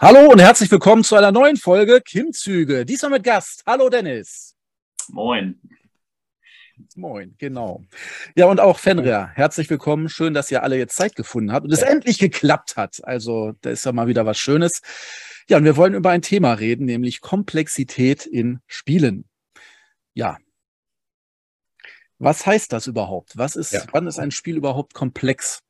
Hallo und herzlich willkommen zu einer neuen Folge Kimzüge. Diesmal mit Gast. Hallo Dennis. Moin. Moin, genau. Ja, und auch Fenrir, herzlich willkommen. Schön, dass ihr alle jetzt Zeit gefunden habt und es ja. endlich geklappt hat. Also, da ist ja mal wieder was Schönes. Ja, und wir wollen über ein Thema reden, nämlich Komplexität in Spielen. Ja. Was heißt das überhaupt? Was ist, ja. wann ist ein Spiel überhaupt komplex?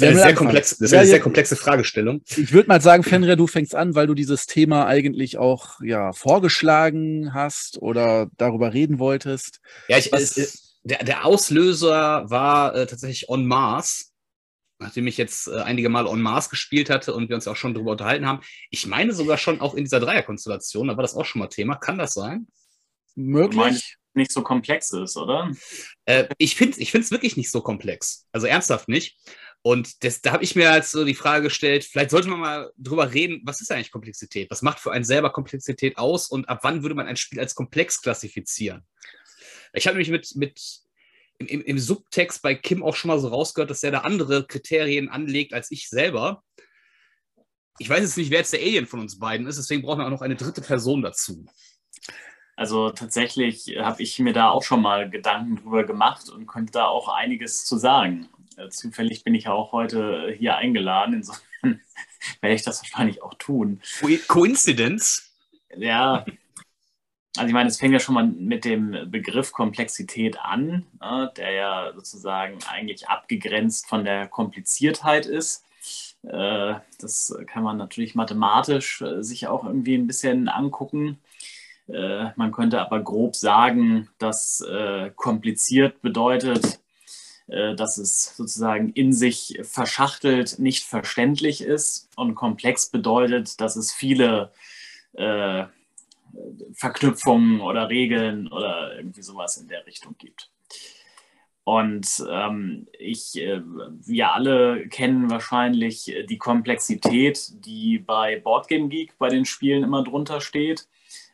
Das ist eine, sehr, komplex, das ist eine ja, sehr komplexe Fragestellung. Ich würde mal sagen, Fenrir, du fängst an, weil du dieses Thema eigentlich auch ja, vorgeschlagen hast oder darüber reden wolltest. Ja, ich, es, der, der Auslöser war äh, tatsächlich On Mars, nachdem ich jetzt äh, einige Mal On Mars gespielt hatte und wir uns auch schon darüber unterhalten haben. Ich meine sogar schon auch in dieser Dreierkonstellation, da war das auch schon mal Thema. Kann das sein? Möglich nicht so komplex ist, oder? Äh, ich finde es wirklich nicht so komplex. Also ernsthaft nicht. Und das, da habe ich mir halt so die Frage gestellt, vielleicht sollte man mal drüber reden, was ist eigentlich Komplexität? Was macht für einen selber Komplexität aus und ab wann würde man ein Spiel als komplex klassifizieren? Ich habe nämlich mit, mit im, im, im, Subtext bei Kim auch schon mal so rausgehört, dass er da andere Kriterien anlegt als ich selber. Ich weiß jetzt nicht, wer jetzt der Alien von uns beiden ist, deswegen brauchen wir auch noch eine dritte Person dazu. Also tatsächlich habe ich mir da auch schon mal Gedanken drüber gemacht und könnte da auch einiges zu sagen. Äh, zufällig bin ich ja auch heute hier eingeladen, insofern werde ich das wahrscheinlich auch tun. Coincidence? Ja, also ich meine, es fängt ja schon mal mit dem Begriff Komplexität an, ne, der ja sozusagen eigentlich abgegrenzt von der Kompliziertheit ist. Äh, das kann man natürlich mathematisch äh, sich auch irgendwie ein bisschen angucken. Man könnte aber grob sagen, dass kompliziert bedeutet, dass es sozusagen in sich verschachtelt nicht verständlich ist und komplex bedeutet, dass es viele äh, Verknüpfungen oder Regeln oder irgendwie sowas in der Richtung gibt. Und ähm, ich, äh, wir alle kennen wahrscheinlich die Komplexität, die bei Boardgame Geek bei den Spielen immer drunter steht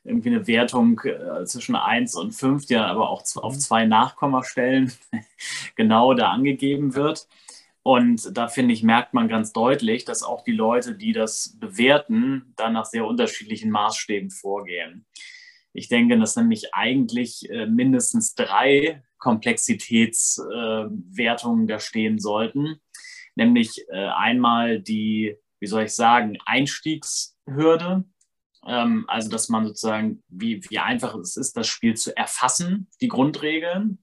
irgendwie eine Wertung äh, zwischen 1 und 5, die dann aber auch auf mhm. zwei Nachkommastellen genau da angegeben wird. Und da finde ich, merkt man ganz deutlich, dass auch die Leute, die das bewerten, dann nach sehr unterschiedlichen Maßstäben vorgehen. Ich denke, dass nämlich eigentlich äh, mindestens drei Komplexitätswertungen äh, da stehen sollten. Nämlich äh, einmal die, wie soll ich sagen, Einstiegshürde, ähm, also, dass man sozusagen, wie, wie einfach es ist, das Spiel zu erfassen, die Grundregeln.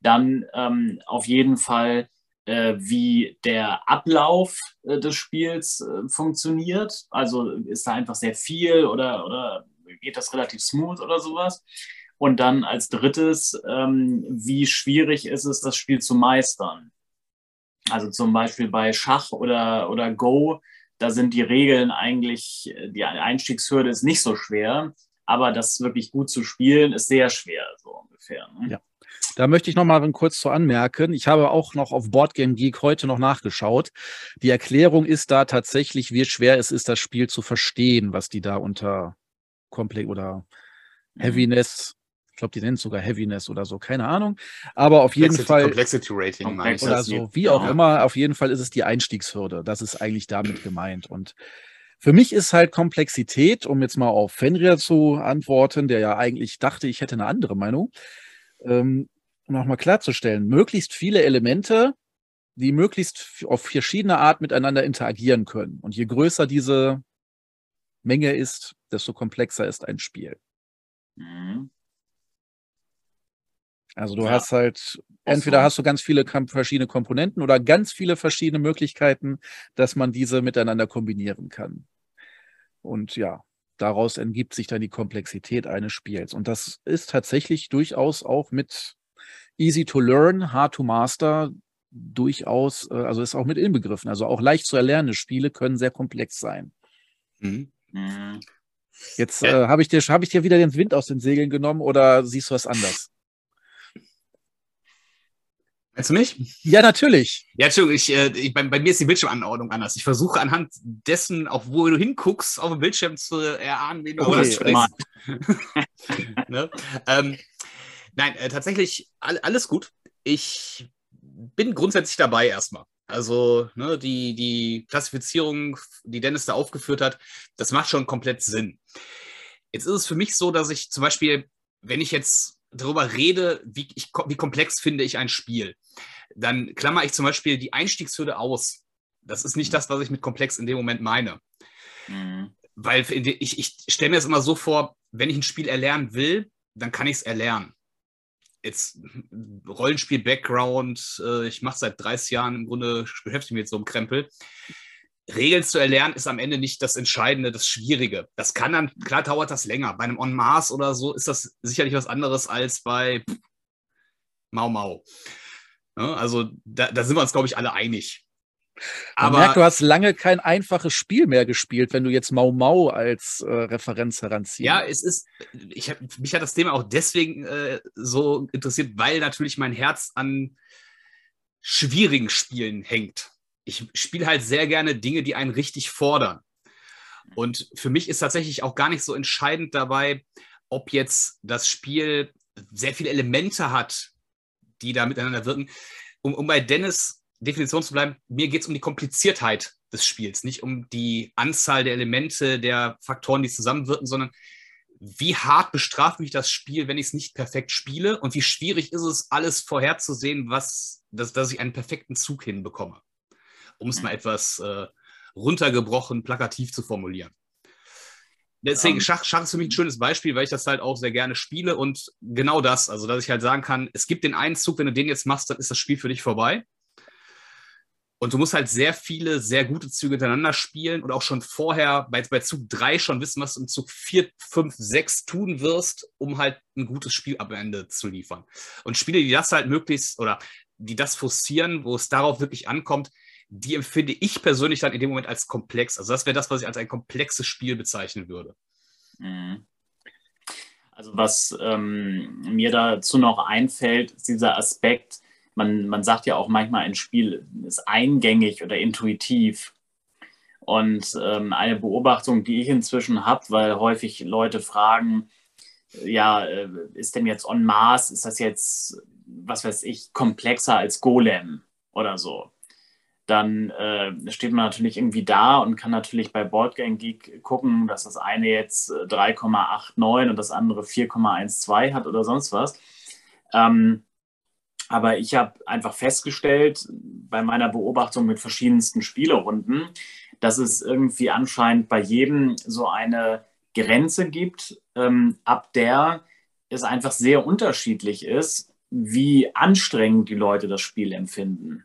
Dann ähm, auf jeden Fall, äh, wie der Ablauf äh, des Spiels äh, funktioniert. Also ist da einfach sehr viel oder, oder geht das relativ smooth oder sowas. Und dann als drittes, ähm, wie schwierig ist es, das Spiel zu meistern. Also zum Beispiel bei Schach oder, oder Go da sind die Regeln eigentlich, die Einstiegshürde ist nicht so schwer, aber das wirklich gut zu spielen ist sehr schwer, so ungefähr. Ne? Ja. Da möchte ich noch mal kurz zu anmerken. Ich habe auch noch auf Boardgame Geek heute noch nachgeschaut. Die Erklärung ist da tatsächlich, wie schwer es ist, das Spiel zu verstehen, was die da unter Komplex oder mhm. Heaviness ich glaube, die nennen es sogar Heaviness oder so, keine Ahnung. Aber auf jeden Fall. Complexity Rating, Komplex oder so, wie auch ja. immer, auf jeden Fall ist es die Einstiegshürde. Das ist eigentlich damit gemeint. Und für mich ist halt Komplexität, um jetzt mal auf Fenrir zu antworten, der ja eigentlich dachte, ich hätte eine andere Meinung, ähm, nochmal klarzustellen, möglichst viele Elemente, die möglichst auf verschiedene Art miteinander interagieren können. Und je größer diese Menge ist, desto komplexer ist ein Spiel. Mhm. Also du ja. hast halt, entweder hast du ganz viele verschiedene Komponenten oder ganz viele verschiedene Möglichkeiten, dass man diese miteinander kombinieren kann. Und ja, daraus ergibt sich dann die Komplexität eines Spiels. Und das ist tatsächlich durchaus auch mit easy to learn, hard to master durchaus, äh, also ist auch mit inbegriffen. Also auch leicht zu erlernende Spiele können sehr komplex sein. Mhm. mhm. Jetzt äh, habe ich, dir, hab ich dir wieder den Wind aus den Segeln genommen oder siehst du was anders? Meinst du mich? Ja, natürlich. Ja, Entschuldigung, ich, äh, ich, bei, bei, mir ist die Bildschirmanordnung anders. Ich versuche anhand dessen, auch wo du hinguckst, auf dem Bildschirm zu erahnen, wen du okay, sprichst. ne? ähm, nein, äh, tatsächlich all, alles gut. Ich bin grundsätzlich dabei erstmal. Also ne, die, die Klassifizierung, die Dennis da aufgeführt hat, das macht schon komplett Sinn. Jetzt ist es für mich so, dass ich zum Beispiel, wenn ich jetzt darüber rede, wie, ich, wie komplex finde ich ein Spiel, dann klammer ich zum Beispiel die Einstiegshürde aus. Das ist nicht das, was ich mit komplex in dem Moment meine. Mhm. Weil ich, ich stelle mir das immer so vor, wenn ich ein Spiel erlernen will, dann kann ich es erlernen jetzt Rollenspiel-Background, äh, ich mache seit 30 Jahren im Grunde, beschäftige mich mit so einem Krempel. Regeln zu erlernen ist am Ende nicht das Entscheidende, das Schwierige. Das kann dann, klar dauert das länger. Bei einem On Mars oder so ist das sicherlich was anderes als bei pff, Mau Mau. Ja, also da, da, sind wir uns, glaube ich, alle einig. Aber Man merkt, du hast lange kein einfaches Spiel mehr gespielt, wenn du jetzt Mau Mau als äh, Referenz heranziehst. Ja, es ist, ich hab, mich hat das Thema auch deswegen äh, so interessiert, weil natürlich mein Herz an schwierigen Spielen hängt. Ich spiele halt sehr gerne Dinge, die einen richtig fordern. Und für mich ist tatsächlich auch gar nicht so entscheidend dabei, ob jetzt das Spiel sehr viele Elemente hat, die da miteinander wirken. Um, um bei Dennis Definition zu bleiben, mir geht es um die Kompliziertheit des Spiels, nicht um die Anzahl der Elemente, der Faktoren, die zusammenwirken, sondern wie hart bestraft mich das Spiel, wenn ich es nicht perfekt spiele und wie schwierig ist es, alles vorherzusehen, was, dass, dass ich einen perfekten Zug hinbekomme. Um es mal etwas äh, runtergebrochen, plakativ zu formulieren. Deswegen, ähm. Schach, Schach ist für mich ein schönes Beispiel, weil ich das halt auch sehr gerne spiele und genau das, also dass ich halt sagen kann, es gibt den einen Zug, wenn du den jetzt machst, dann ist das Spiel für dich vorbei. Und du musst halt sehr viele, sehr gute Züge hintereinander spielen und auch schon vorher bei, bei Zug 3 schon wissen, was du im Zug 4, 5, 6 tun wirst, um halt ein gutes Spiel am Ende zu liefern. Und Spiele, die das halt möglichst oder die das forcieren, wo es darauf wirklich ankommt, die empfinde ich persönlich dann in dem Moment als komplex. Also das wäre das, was ich als ein komplexes Spiel bezeichnen würde. Mhm. Also was ähm, mir dazu noch einfällt, ist dieser Aspekt, man, man sagt ja auch manchmal, ein Spiel ist eingängig oder intuitiv. Und ähm, eine Beobachtung, die ich inzwischen habe, weil häufig Leute fragen, ja, äh, ist denn jetzt On Mars, ist das jetzt, was weiß ich, komplexer als Golem oder so? Dann äh, steht man natürlich irgendwie da und kann natürlich bei Boardgame Geek gucken, dass das eine jetzt 3,89 äh, und das andere 4,12 hat oder sonst was. Ähm, aber ich habe einfach festgestellt bei meiner Beobachtung mit verschiedensten Spielerunden, dass es irgendwie anscheinend bei jedem so eine Grenze gibt, ähm, ab der es einfach sehr unterschiedlich ist, wie anstrengend die Leute das Spiel empfinden.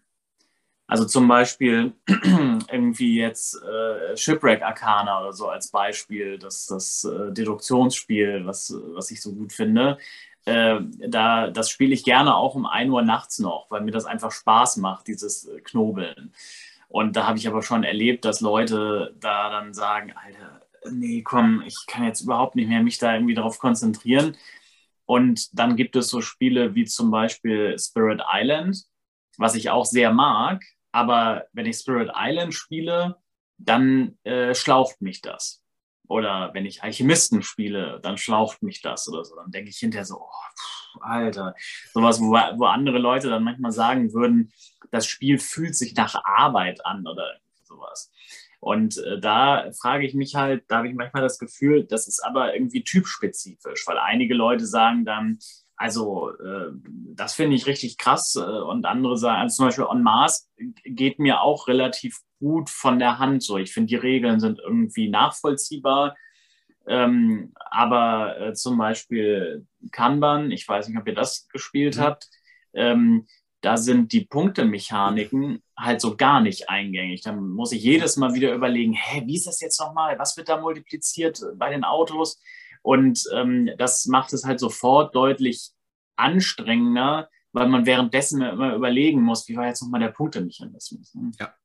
Also zum Beispiel irgendwie jetzt äh, Shipwreck Arcana oder so als Beispiel, das, das äh, Deduktionsspiel, was, was ich so gut finde äh, da, das spiele ich gerne auch um 1 Uhr nachts noch, weil mir das einfach Spaß macht, dieses äh, Knobeln. Und da habe ich aber schon erlebt, dass Leute da dann sagen, Alter, nee, komm, ich kann jetzt überhaupt nicht mehr mich da irgendwie darauf konzentrieren. Und dann gibt es so Spiele wie zum Beispiel Spirit Island, was ich auch sehr mag. Aber wenn ich Spirit Island spiele, dann äh, schlaucht mich das. Oder wenn ich Alchemisten spiele, dann schlaucht mich das oder so. Dann denke ich hinterher so, oh, pff, Alter. Sowas, wo, wo andere Leute dann manchmal sagen würden, das Spiel fühlt sich nach Arbeit an oder sowas. Und äh, da frage ich mich halt, da habe ich manchmal das Gefühl, das ist aber irgendwie typspezifisch, weil einige Leute sagen dann, also äh, das finde ich richtig krass äh, und andere sagen, also zum Beispiel On Mars geht mir auch relativ gut von der Hand so. Ich finde, die Regeln sind irgendwie nachvollziehbar. Ähm, aber äh, zum Beispiel Kanban, ich weiß nicht, ob ihr das gespielt mhm. habt, ähm, da sind die Punktemechaniken halt so gar nicht eingängig. Da muss ich jedes Mal wieder überlegen, hä, wie ist das jetzt nochmal? Was wird da multipliziert bei den Autos? Und ähm, das macht es halt sofort deutlich anstrengender, weil man währenddessen immer überlegen muss, wie war jetzt nochmal der Punktemechanismus. Ne? Ja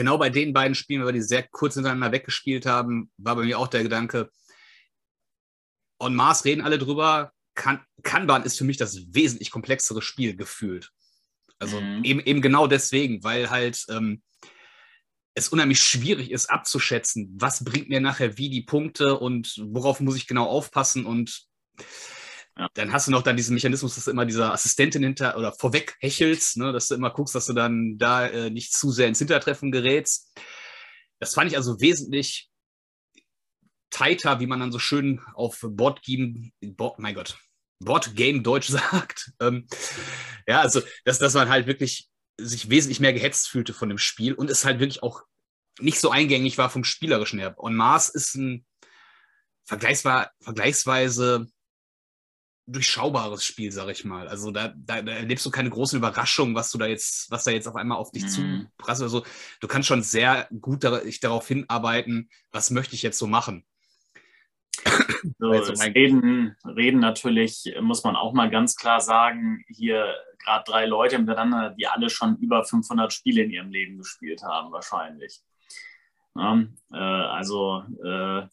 genau bei den beiden Spielen, weil wir die sehr kurz hintereinander weggespielt haben, war bei mir auch der Gedanke, On Mars reden alle drüber, kan Kanban ist für mich das wesentlich komplexere Spiel gefühlt. Also mhm. eben, eben genau deswegen, weil halt ähm, es unheimlich schwierig ist abzuschätzen, was bringt mir nachher wie die Punkte und worauf muss ich genau aufpassen und Ja. Dann hast du noch dann diesen Mechanismus, dass du immer dieser Assistentin hinter oder vorweg hechelst, ne, dass du immer guckst, dass du dann da äh, nicht zu sehr ins Hintertreffen gerätst. Das fand ich also wesentlich tighter, wie man dann so schön auf Boardgame, Board, mein Gott, Boardgame Deutsch sagt. Ähm, ja, also, dass, dass man halt wirklich sich wesentlich mehr gehetzt fühlte von dem Spiel und es halt wirklich auch nicht so eingängig war vom Spielerischen her. Und Mars ist ein vergleichsweise, vergleichsweise durchschaubares Spiel, sag ich mal. Also da, da, da, erlebst du keine großen Überraschungen, was du da jetzt, was da jetzt auf einmal auf dich mm. zuprasselt. Also du kannst schon sehr gut dar darauf hinarbeiten, was möchte ich jetzt so machen. So, also reden, reden natürlich, muss man auch mal ganz klar sagen, hier gerade drei Leute miteinander, die alle schon über 500 Spiele in ihrem Leben gespielt haben, wahrscheinlich. Ja, äh, also äh,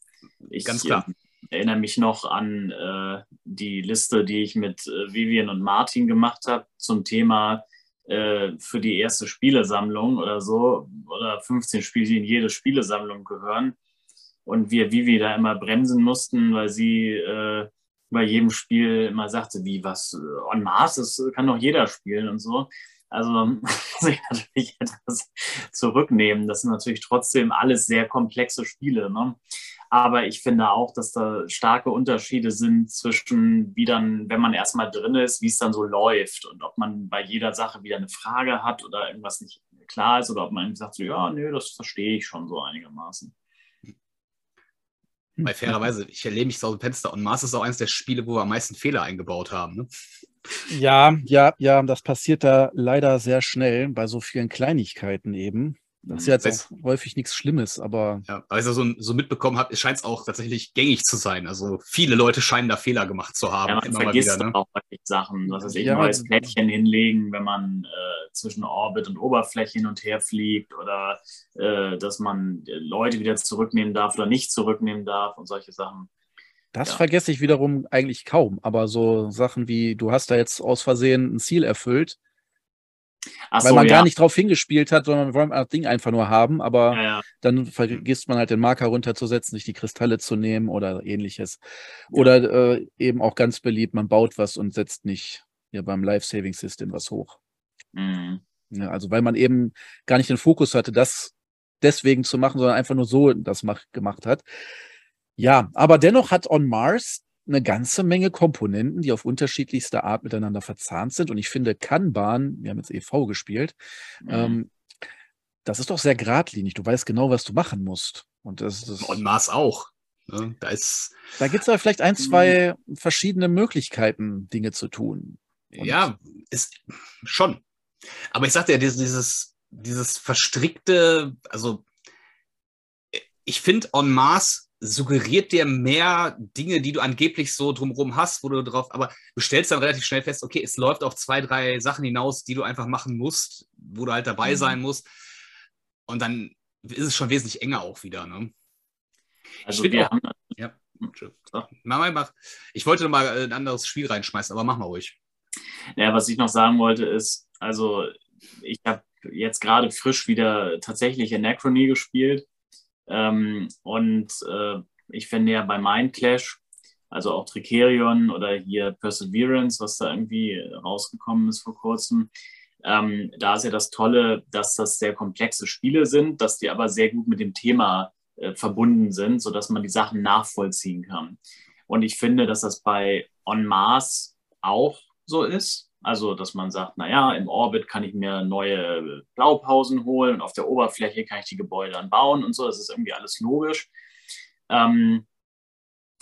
ich ganz klar. erinnere mich noch an äh, die Liste, die ich mit äh, Vivian und Martin gemacht habe zum Thema äh, für die erste Spielesammlung oder so, oder 15 Spiele, die in jede Spielesammlung gehören und wir Vivi da immer bremsen mussten, weil sie äh, bei jedem Spiel immer sagte, wie was on Mars, das kann doch jeder spielen und so. Also muss ich natürlich etwas zurücknehmen. Das sind natürlich trotzdem alles sehr komplexe Spiele. Ne? Aber ich finde auch, dass da starke Unterschiede sind zwischen, wie dann, wenn man erstmal drin ist, wie es dann so läuft und ob man bei jeder Sache wieder eine Frage hat oder irgendwas nicht klar ist oder ob man sagt, so, ja, nö, das verstehe ich schon so einigermaßen. Weil fairerweise, ich erlebe mich aus dem Fenster und Mars ist auch eines der Spiele, wo wir am meisten Fehler eingebaut haben. Ne? Ja, ja, ja, das passiert da leider sehr schnell bei so vielen Kleinigkeiten eben. Das ist jetzt auch häufig nichts Schlimmes, aber. Ja, also so, so mitbekommen habt, scheint es auch tatsächlich gängig zu sein. Also viele Leute scheinen da Fehler gemacht zu haben. Ja, man immer vergisst wieder, ne? auch Sachen. Was weiß ich, ja, neues Plättchen hinlegen, wenn man äh, zwischen Orbit und Oberfläche hin und her fliegt oder äh, dass man Leute wieder zurücknehmen darf oder nicht zurücknehmen darf und solche Sachen. Das ja. vergesse ich wiederum eigentlich kaum, aber so Sachen wie, du hast da jetzt aus Versehen ein Ziel erfüllt, Ach weil so, man ja. gar nicht drauf hingespielt hat, sondern man wollte das Ding einfach nur haben, aber ja, ja. dann vergisst man halt den Marker runterzusetzen, sich die Kristalle zu nehmen oder ähnliches. Oder äh, eben auch ganz beliebt, man baut was und setzt nicht ja, beim Life-Saving-System was hoch. Mhm. also weil man eben gar nicht den Fokus hatte, das deswegen zu machen, sondern einfach nur so das mach, gemacht hat. Ja, aber dennoch hat On Mars eine ganze Menge Komponenten, die auf unterschiedlichste Art miteinander verzahnt sind. Und ich finde, Kanban, wir haben jetzt EV gespielt, mhm. ähm, das ist doch sehr geradlinig. Du weißt genau, was du machen musst. Und das, das Und Mars auch. Ne? Da, da gibt es aber vielleicht ein, zwei verschiedene Möglichkeiten, Dinge zu tun. Und ja, ist schon. Aber ich sagte ja, dieses, dieses verstrickte, also ich finde On Mars suggeriert dir mehr Dinge, die du angeblich so drumherum hast, wo du drauf, aber du stellst dann relativ schnell fest, okay, es läuft auf zwei, drei Sachen hinaus, die du einfach machen musst, wo du halt dabei mhm. sein musst. Und dann ist es schon wesentlich enger auch wieder. Ne? Also ich wir auch, haben ja. Mach mal, mach. Ich wollte noch mal ein anderes Spiel reinschmeißen, aber mach mal ruhig. Ja, was ich noch sagen wollte ist, also ich habe jetzt gerade frisch wieder tatsächlich Anachrony gespielt ähm, und äh, ich finde ja bei Mind Clash, also auch Tricerion oder hier Perseverance, was da irgendwie rausgekommen ist vor kurzem, ähm, da ist ja das Tolle, dass das sehr komplexe Spiele sind, dass die aber sehr gut mit dem Thema äh, verbunden sind, sodass man die Sachen nachvollziehen kann. Und ich finde, dass das bei On Mars auch so ist. Also, dass man sagt, naja, im Orbit kann ich mir neue Blaupausen holen und auf der Oberfläche kann ich die Gebäude dann bauen und so. Das ist irgendwie alles logisch. Ähm,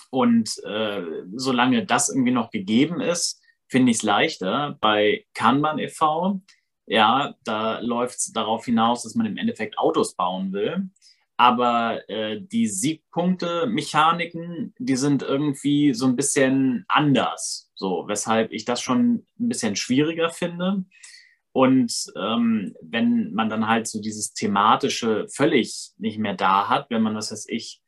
und äh, solange das irgendwie noch gegeben ist, finde ich es leichter. Bei Kanban e.V., ja, da läuft es darauf hinaus, dass man im Endeffekt Autos bauen will. Aber äh, die Siegpunkte-Mechaniken, die sind irgendwie so ein bisschen anders. So, weshalb ich das schon ein bisschen schwieriger finde. Und ähm, wenn man dann halt so dieses thematische völlig nicht mehr da hat, wenn man, was weiß ich,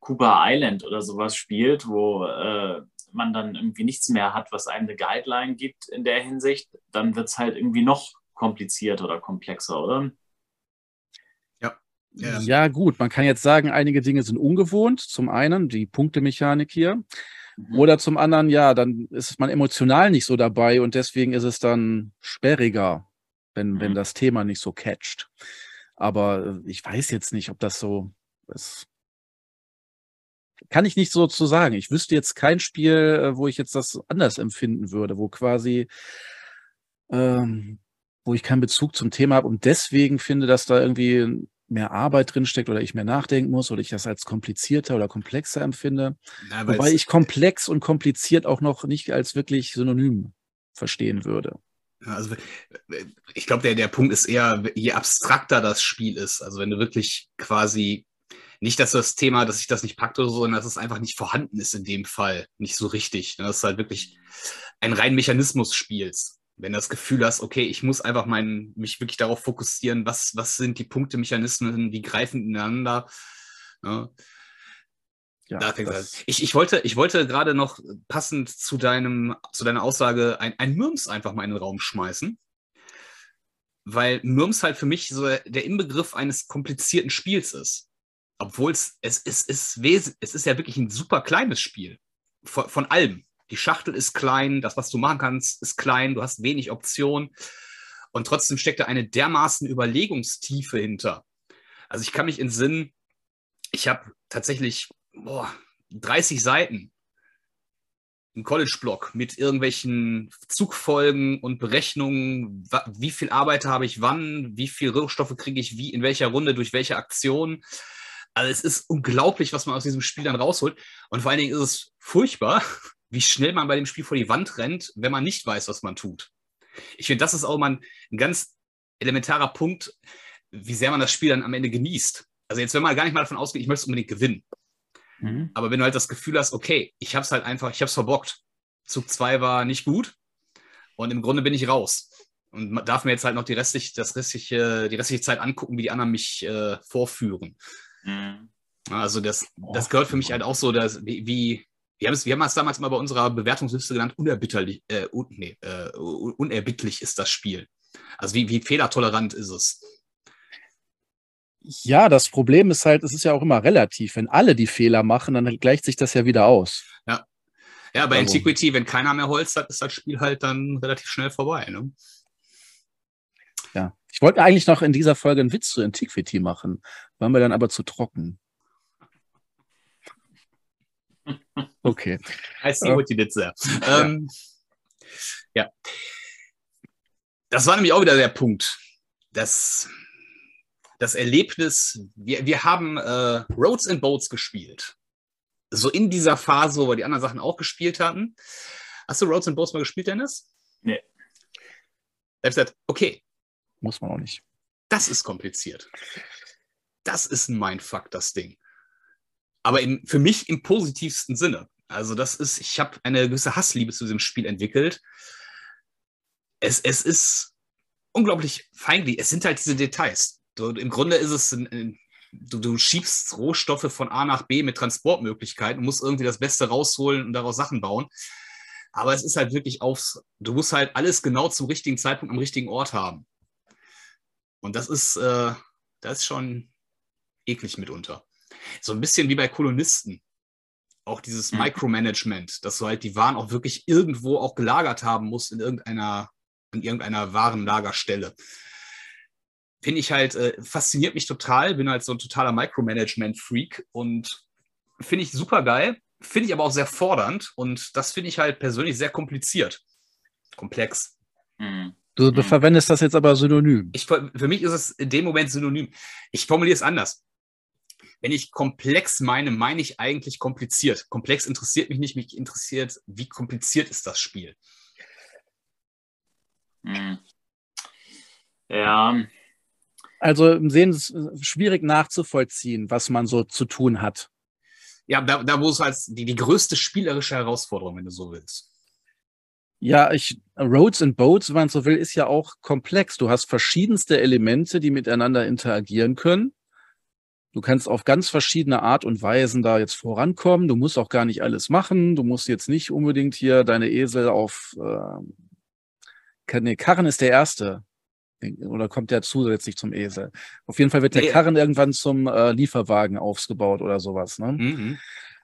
Cooper Island oder sowas spielt, wo äh, man dann irgendwie nichts mehr hat, was einem eine Guideline gibt in der Hinsicht, dann wird es halt irgendwie noch komplizierter oder komplexer, oder? Ja. ja, gut, man kann jetzt sagen, einige Dinge sind ungewohnt. Zum einen die Punktemechanik hier. Mhm. Oder zum anderen, ja, dann ist man emotional nicht so dabei und deswegen ist es dann sperriger, wenn, mhm. wenn das Thema nicht so catcht. Aber äh, ich weiß jetzt nicht, ob das so ist. Kann ich nicht so zu sagen. Ich wüsste jetzt kein Spiel, äh, wo ich jetzt das anders empfinden würde, wo quasi, ähm, wo ich keinen Bezug zum Thema habe und deswegen finde, dass da irgendwie mehr Arbeit drinsteckt oder ich mehr nachdenken muss oder ich das als komplizierter oder komplexer empfinde. Na, Wobei ich komplex und kompliziert auch noch nicht als wirklich synonym verstehen würde. Also ich glaube, der, der Punkt ist eher, je abstrakter das Spiel ist, also wenn du wirklich quasi nicht, dass das Thema, dass sich das nicht packt oder so, sondern dass es einfach nicht vorhanden ist in dem Fall, nicht so richtig. Dass du halt wirklich ein rein Mechanismus spielst wenn du das Gefühl hast, okay, ich muss einfach mein, mich wirklich darauf fokussieren, was, was sind die Punkte, Mechanismen, wie greifen ineinander. Ja. Ja, da das... ich, ich wollte, ich wollte gerade noch passend zu, deinem, zu deiner Aussage ein, ein Mürms einfach mal in den Raum schmeißen. Weil Mürms halt für mich so der Inbegriff eines komplizierten Spiels ist. Obwohl es, es, es, es, es ist ja wirklich ein super kleines Spiel. Von, von allem. Die Schachtel ist klein, das, was du machen kannst, ist klein, du hast wenig Optionen. Und trotzdem steckt da eine dermaßen Überlegungstiefe hinter. Also ich kann mich entsinnen, ich habe tatsächlich boah, 30 Seiten im College-Block mit irgendwelchen Zugfolgen und Berechnungen, wie viel Arbeit habe ich wann, wie viel Rohstoffe kriege ich wie, in welcher Runde, durch welche Aktion. Also es ist unglaublich, was man aus diesem Spiel dann rausholt. Und vor allen Dingen ist es furchtbar, wie schnell man bei dem Spiel vor die Wand rennt, wenn man nicht weiß, was man tut. Ich finde, das ist auch mal ein ganz elementarer Punkt, wie sehr man das Spiel dann am Ende genießt. Also jetzt, wenn man gar nicht mal davon ausgeht, ich möchte unbedingt gewinnen. Mhm. Aber wenn du halt das Gefühl hast, okay, ich habe es halt einfach, ich habe es verbockt. Zug 2 war nicht gut und im Grunde bin ich raus. Und man darf mir jetzt halt noch die restliche, das restliche, die restliche Zeit angucken, wie die anderen mich äh, vorführen. Mhm. Also das, das gehört für mich halt auch so, dass, wie wir haben es, wir haben es damals mal bei unserer Bewertungsliste genannt, unerbitterlich, äh, un, nee, äh, unerbittlich ist das Spiel. Also wie, wie fehlertolerant ist es? Ja, das Problem ist halt, es ist ja auch immer relativ. Wenn alle die Fehler machen, dann gleicht sich das ja wieder aus. Ja. Ja, bei also. Antiquity, wenn keiner mehr Holz hat, ist das Spiel halt dann relativ schnell vorbei. Ne? Ja. Ich wollte eigentlich noch in dieser Folge einen Witz zu Antiquity machen, waren wir dann aber zu trocken. Okay. I see what you did there. Ähm, ja. Das war nämlich auch wieder der Punkt. Das, das Erlebnis, wir, wir haben äh, Roads and Boats gespielt. So in dieser Phase, wo wir die anderen Sachen auch gespielt hatten. Hast du Roads and Boats mal gespielt, Dennis? Nee. Er hat gesagt, okay. Muss man auch nicht. Das ist kompliziert. Das ist ein Mindfuck, das Ding aber im, für mich im positivsten Sinne. Also das ist, ich habe eine gewisse Hassliebe zu diesem Spiel entwickelt. Es, es ist unglaublich feindlich. Es sind halt diese Details. Du, Im Grunde ist es, ein, du, du, schiebst Rohstoffe von A nach B mit Transportmöglichkeiten und musst irgendwie das Beste rausholen und daraus Sachen bauen. Aber es ist halt wirklich aufs, du musst halt alles genau zum richtigen Zeitpunkt am richtigen Ort haben. Und das ist, äh, das ist schon eklig mitunter. So ein bisschen wie bei Kolonisten. Auch dieses mhm. Micromanagement, dass du halt die Waren auch wirklich irgendwo auch gelagert haben musst in irgendeiner, in irgendeiner Warenlagerstelle. Finde ich halt, äh, fasziniert mich total, bin halt so ein totaler Micromanagement-Freak und finde ich super geil, finde ich aber auch sehr fordernd und das finde ich halt persönlich sehr kompliziert. Komplex. Mhm. Du mhm. verwendest das jetzt aber synonym. Ich, für mich ist es in dem Moment synonym. Ich formuliere es anders wenn ich komplex meine, meine ich eigentlich kompliziert. Komplex interessiert mich nicht, mich interessiert, wie kompliziert ist das Spiel. Hm. Ja. Also im Sehen ist schwierig nachzuvollziehen, was man so zu tun hat. Ja, da, da wo es als die, die größte spielerische Herausforderung, wenn du so willst. Ja, ich, Roads and Boats, wenn man so will, ist ja auch komplex. Du hast verschiedenste Elemente, die miteinander interagieren können. Du kannst auf ganz verschiedene Art und Weisen da jetzt vorankommen. Du musst auch gar nicht alles machen. Du musst jetzt nicht unbedingt hier deine Esel auf. Äh, nee, Karren ist der erste. Oder kommt der zusätzlich zum Esel? Auf jeden Fall wird der nee. Karren irgendwann zum äh, Lieferwagen aufgebaut oder sowas. Ne? Mhm.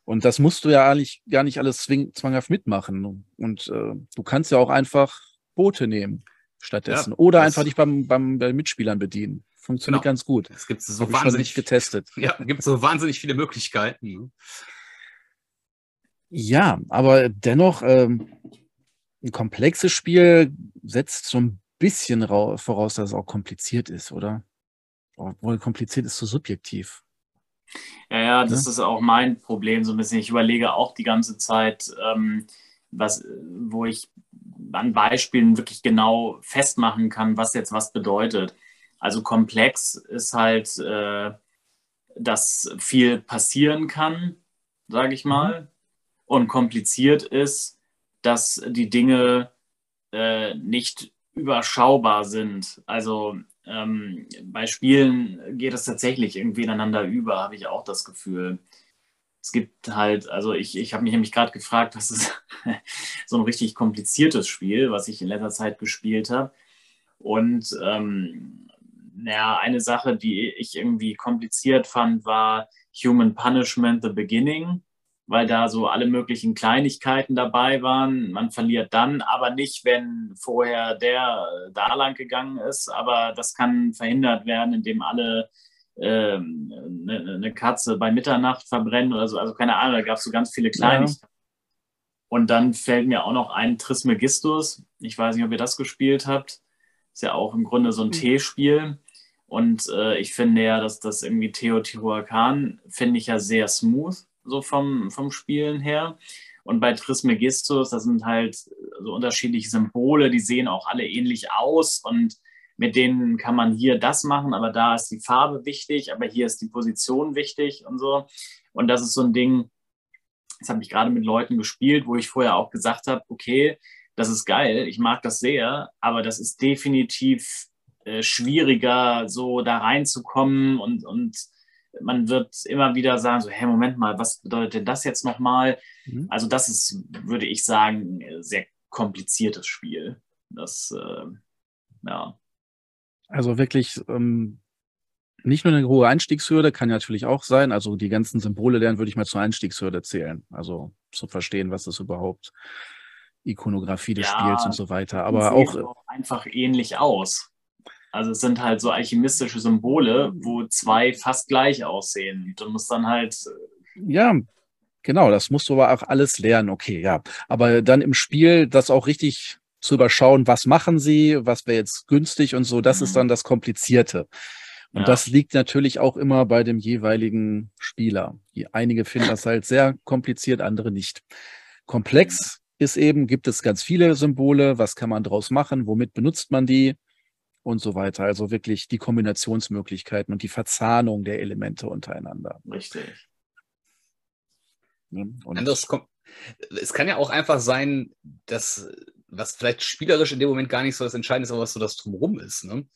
Und das musst du ja eigentlich gar nicht alles zwing, zwanghaft mitmachen. Und äh, du kannst ja auch einfach Boote nehmen stattdessen. Ja, Oder einfach dich beim, beim, bei Mitspielern bedienen. Funktioniert genau. ganz gut. Es gibt so Hab wahnsinnig getestet. Ja, gibt so wahnsinnig viele Möglichkeiten. Ne? Ja, aber dennoch ähm, ein komplexes Spiel setzt so ein bisschen voraus, dass es auch kompliziert ist, oder? Obwohl kompliziert ist so subjektiv. Ja, ja, das ja? ist auch mein Problem so ein bisschen. Ich überlege auch die ganze Zeit, ähm, was, wo ich an Beispielen wirklich genau festmachen kann, was jetzt was bedeutet. Also komplex ist halt, äh, dass viel passieren kann, sage ich mal. Mhm. Und kompliziert ist, dass die Dinge äh, nicht überschaubar sind. Also ähm, bei Spielen geht es tatsächlich irgendwie ineinander über, habe ich auch das Gefühl. Es gibt halt, also ich, ich habe mich nämlich gerade gefragt, was ist so ein richtig kompliziertes Spiel, was ich in letzter Zeit gespielt habe. Und ähm, naja, eine Sache, die ich irgendwie kompliziert fand, war Human Punishment The Beginning weil da so alle möglichen Kleinigkeiten dabei waren. Man verliert dann, aber nicht, wenn vorher der äh, da lang gegangen ist. Aber das kann verhindert werden, indem alle eine, ähm, eine Katze bei Mitternacht verbrennen oder so. Also keine Ahnung, da gab es so ganz viele Kleinigkeiten. Ja. Und dann fällt mir auch noch ein Trismegistus. Ich weiß nicht, ob ihr das gespielt habt. Ist ja auch im Grunde so ein mhm. T-Spiel. Und äh, ich finde ja, dass das irgendwie Teotihuacan finde ich ja sehr smooth so vom, vom Spielen her. Und bei Trismegistus, das sind halt so unterschiedliche Symbole, die sehen auch alle ähnlich aus und mit denen kann man hier das machen, aber da ist die Farbe wichtig, aber hier ist die Position wichtig und so. Und das ist so ein Ding, das habe ich gerade mit Leuten gespielt, wo ich vorher auch gesagt habe, okay, das ist geil, ich mag das sehr, aber das ist definitiv äh, schwieriger, so da reinzukommen und, und man wird immer wieder sagen, so, hey, Moment mal, was bedeutet denn das jetzt nochmal? Mhm. Also das ist, würde ich sagen, ein sehr kompliziertes Spiel. Das, äh, ja. Also wirklich ähm, nicht nur eine hohe Einstiegshürde, kann ja natürlich auch sein. Also die ganzen Symbole lernen, würde ich mal zur Einstiegshürde zählen. Also zu verstehen, was das überhaupt Ikonografie des ja, Spiels und so weiter. Aber auch, auch einfach ähnlich aus. Also es sind halt so alchemistische Symbole, wo zwei fast gleich aussehen. Du musst dann halt. Äh, ja, genau, das musst du aber auch alles lernen. Okay, ja. Aber dann im Spiel das auch richtig zu überschauen, was machen sie, was wäre jetzt günstig und so, das mhm. ist dann das Komplizierte. Und ja. das liegt natürlich auch immer bei dem jeweiligen Spieler. Einige finden das halt sehr kompliziert, andere nicht. Komplex ist eben, gibt es ganz viele Symbole, was kann man draus machen, womit benutzt man die? Und so weiter. Also wirklich die Kombinationsmöglichkeiten und die Verzahnung der Elemente untereinander. Richtig. Und das kommt, es kann ja auch einfach sein, dass was vielleicht spielerisch in dem Moment gar nicht so das Entscheidende ist, aber was so das drumherum ist. Ne?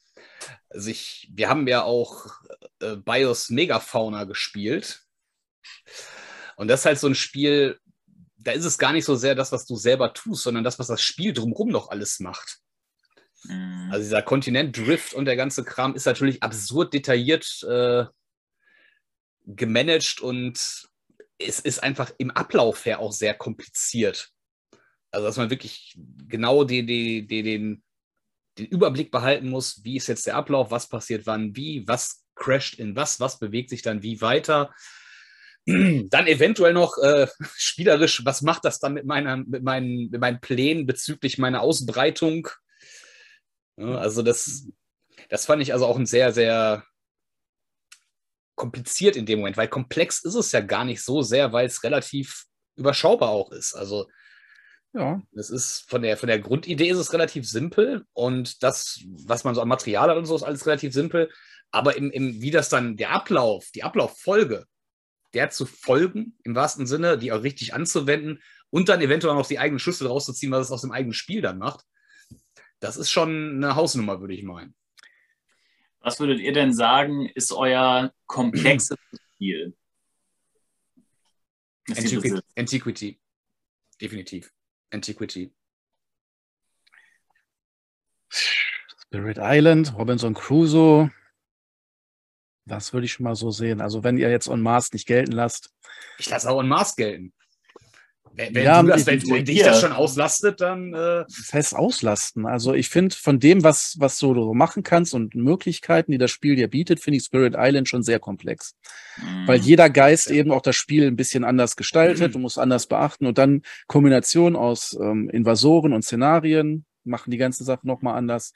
Also ich, wir haben ja auch äh, BIOS Megafauna gespielt. Und das ist halt so ein Spiel, da ist es gar nicht so sehr das, was du selber tust, sondern das, was das Spiel drumherum noch alles macht. Mhm. Also dieser Kontinent Drift und der ganze Kram ist natürlich absurd detailliert äh, gemanagt und es ist einfach im Ablauf her auch sehr kompliziert. Also dass man wirklich genau die, die, die, den, den Überblick behalten muss, wie ist jetzt der Ablauf, was passiert wann, wie, was crasht in was, was bewegt sich dann wie weiter. Dann eventuell noch äh, spielerisch, was macht das dann mit, meiner, mit, meinen, mit meinen Plänen bezüglich meiner Ausbreitung? Also das, das fand ich also auch ein sehr, sehr kompliziert in dem Moment, weil komplex ist es ja gar nicht so sehr, weil es relativ überschaubar auch ist. Also ja. Das ist von der, von der Grundidee ist es relativ simpel und das, was man so an Material hat und so, ist alles relativ simpel. Aber im, im, wie das dann, der Ablauf, die Ablauffolge, der zu folgen, im wahrsten Sinne, die auch richtig anzuwenden und dann eventuell noch die eigenen Schlüssel rauszuziehen, was es aus dem eigenen Spiel dann macht, das ist schon eine Hausnummer, würde ich meinen. Was würdet ihr denn sagen, ist euer komplexes Spiel? Antiquity, Antiquity. Definitiv. Antiquity. Spirit Island, Robinson Crusoe. Das würde ich schon mal so sehen. Also wenn ihr jetzt On Mars nicht gelten lasst. Ich lasse auch On Mars gelten. Wenn, wenn, ja, das, wenn, wenn dich das schon auslastet, dann. Äh das heißt auslasten. Also ich finde, von dem, was, was du so machen kannst und Möglichkeiten, die das Spiel dir bietet, finde ich Spirit Island schon sehr komplex. Mhm. Weil jeder Geist ja. eben auch das Spiel ein bisschen anders gestaltet, mhm. du musst anders beachten und dann Kombination aus ähm, Invasoren und Szenarien machen die ganze Sache nochmal anders.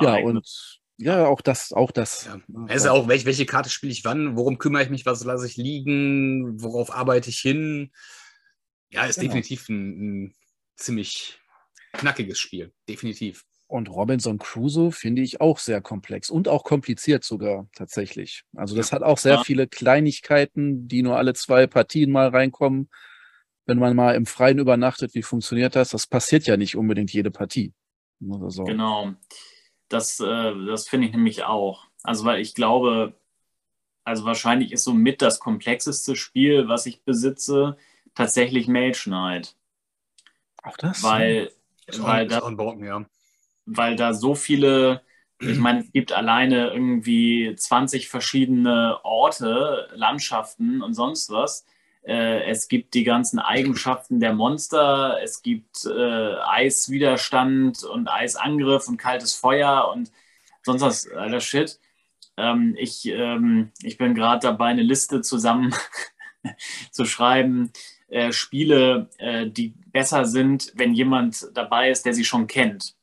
Ja, ja und ja, auch das, auch das. Ja. Also auch, welche, welche Karte spiele ich wann, worum kümmere ich mich, was lasse ich liegen, worauf arbeite ich hin? Ja, ist genau. definitiv ein, ein ziemlich knackiges Spiel. Definitiv. Und Robinson Crusoe finde ich auch sehr komplex und auch kompliziert sogar tatsächlich. Also das ja. hat auch sehr ja. viele Kleinigkeiten, die nur alle zwei Partien mal reinkommen. Wenn man mal im Freien übernachtet, wie funktioniert das? Das passiert ja nicht unbedingt jede Partie. So. Genau. Das, äh, das finde ich nämlich auch. Also weil ich glaube, also wahrscheinlich ist so mit das komplexeste Spiel, was ich besitze, tatsächlich Mage Knight. Auch das? Weil, ja. weil, da, Bocken, ja. weil da so viele, ich meine, es gibt alleine irgendwie 20 verschiedene Orte, Landschaften und sonst was. Äh, es gibt die ganzen Eigenschaften der Monster, es gibt äh, Eiswiderstand und Eisangriff und kaltes Feuer und sonst was, alter Shit. Ähm, ich, ähm, ich bin gerade dabei, eine Liste zusammen zu schreiben, äh, Spiele, äh, die besser sind, wenn jemand dabei ist, der sie schon kennt.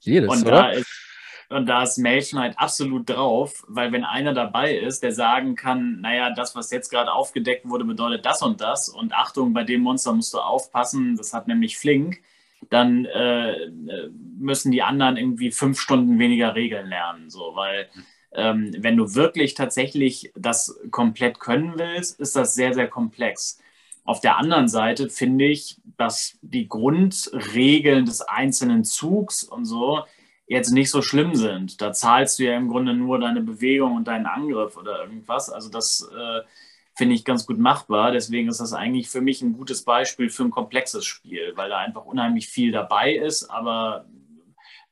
Jedes, und da oder? Ist, und da ist Mage Knight absolut drauf, weil wenn einer dabei ist, der sagen kann, naja, das, was jetzt gerade aufgedeckt wurde, bedeutet das und das und Achtung, bei dem Monster musst du aufpassen, das hat nämlich Flink, dann äh, müssen die anderen irgendwie fünf Stunden weniger Regeln lernen, so, weil ähm, wenn du wirklich tatsächlich das komplett können willst, ist das sehr, sehr komplex. Auf der anderen Seite finde ich, dass die Grundregeln des einzelnen Zugs und so jetzt nicht so schlimm sind. Da zahlst du ja im Grunde nur deine Bewegung und deinen Angriff oder irgendwas. Also das äh, finde ich ganz gut machbar. Deswegen ist das eigentlich für mich ein gutes Beispiel für ein komplexes Spiel, weil da einfach unheimlich viel dabei ist. Aber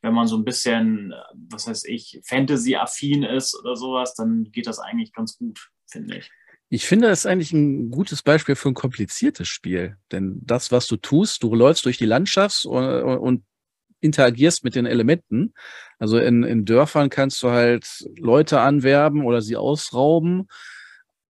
wenn man so ein bisschen, was heißt ich, Fantasy-affin ist oder sowas, dann geht das eigentlich ganz gut, finde ich. Ich finde, das ist eigentlich ein gutes Beispiel für ein kompliziertes Spiel. Denn das, was du tust, du läufst durch die Landschaft und, und interagierst mit den Elementen. Also in, in Dörfern kannst du halt Leute anwerben oder sie ausrauben.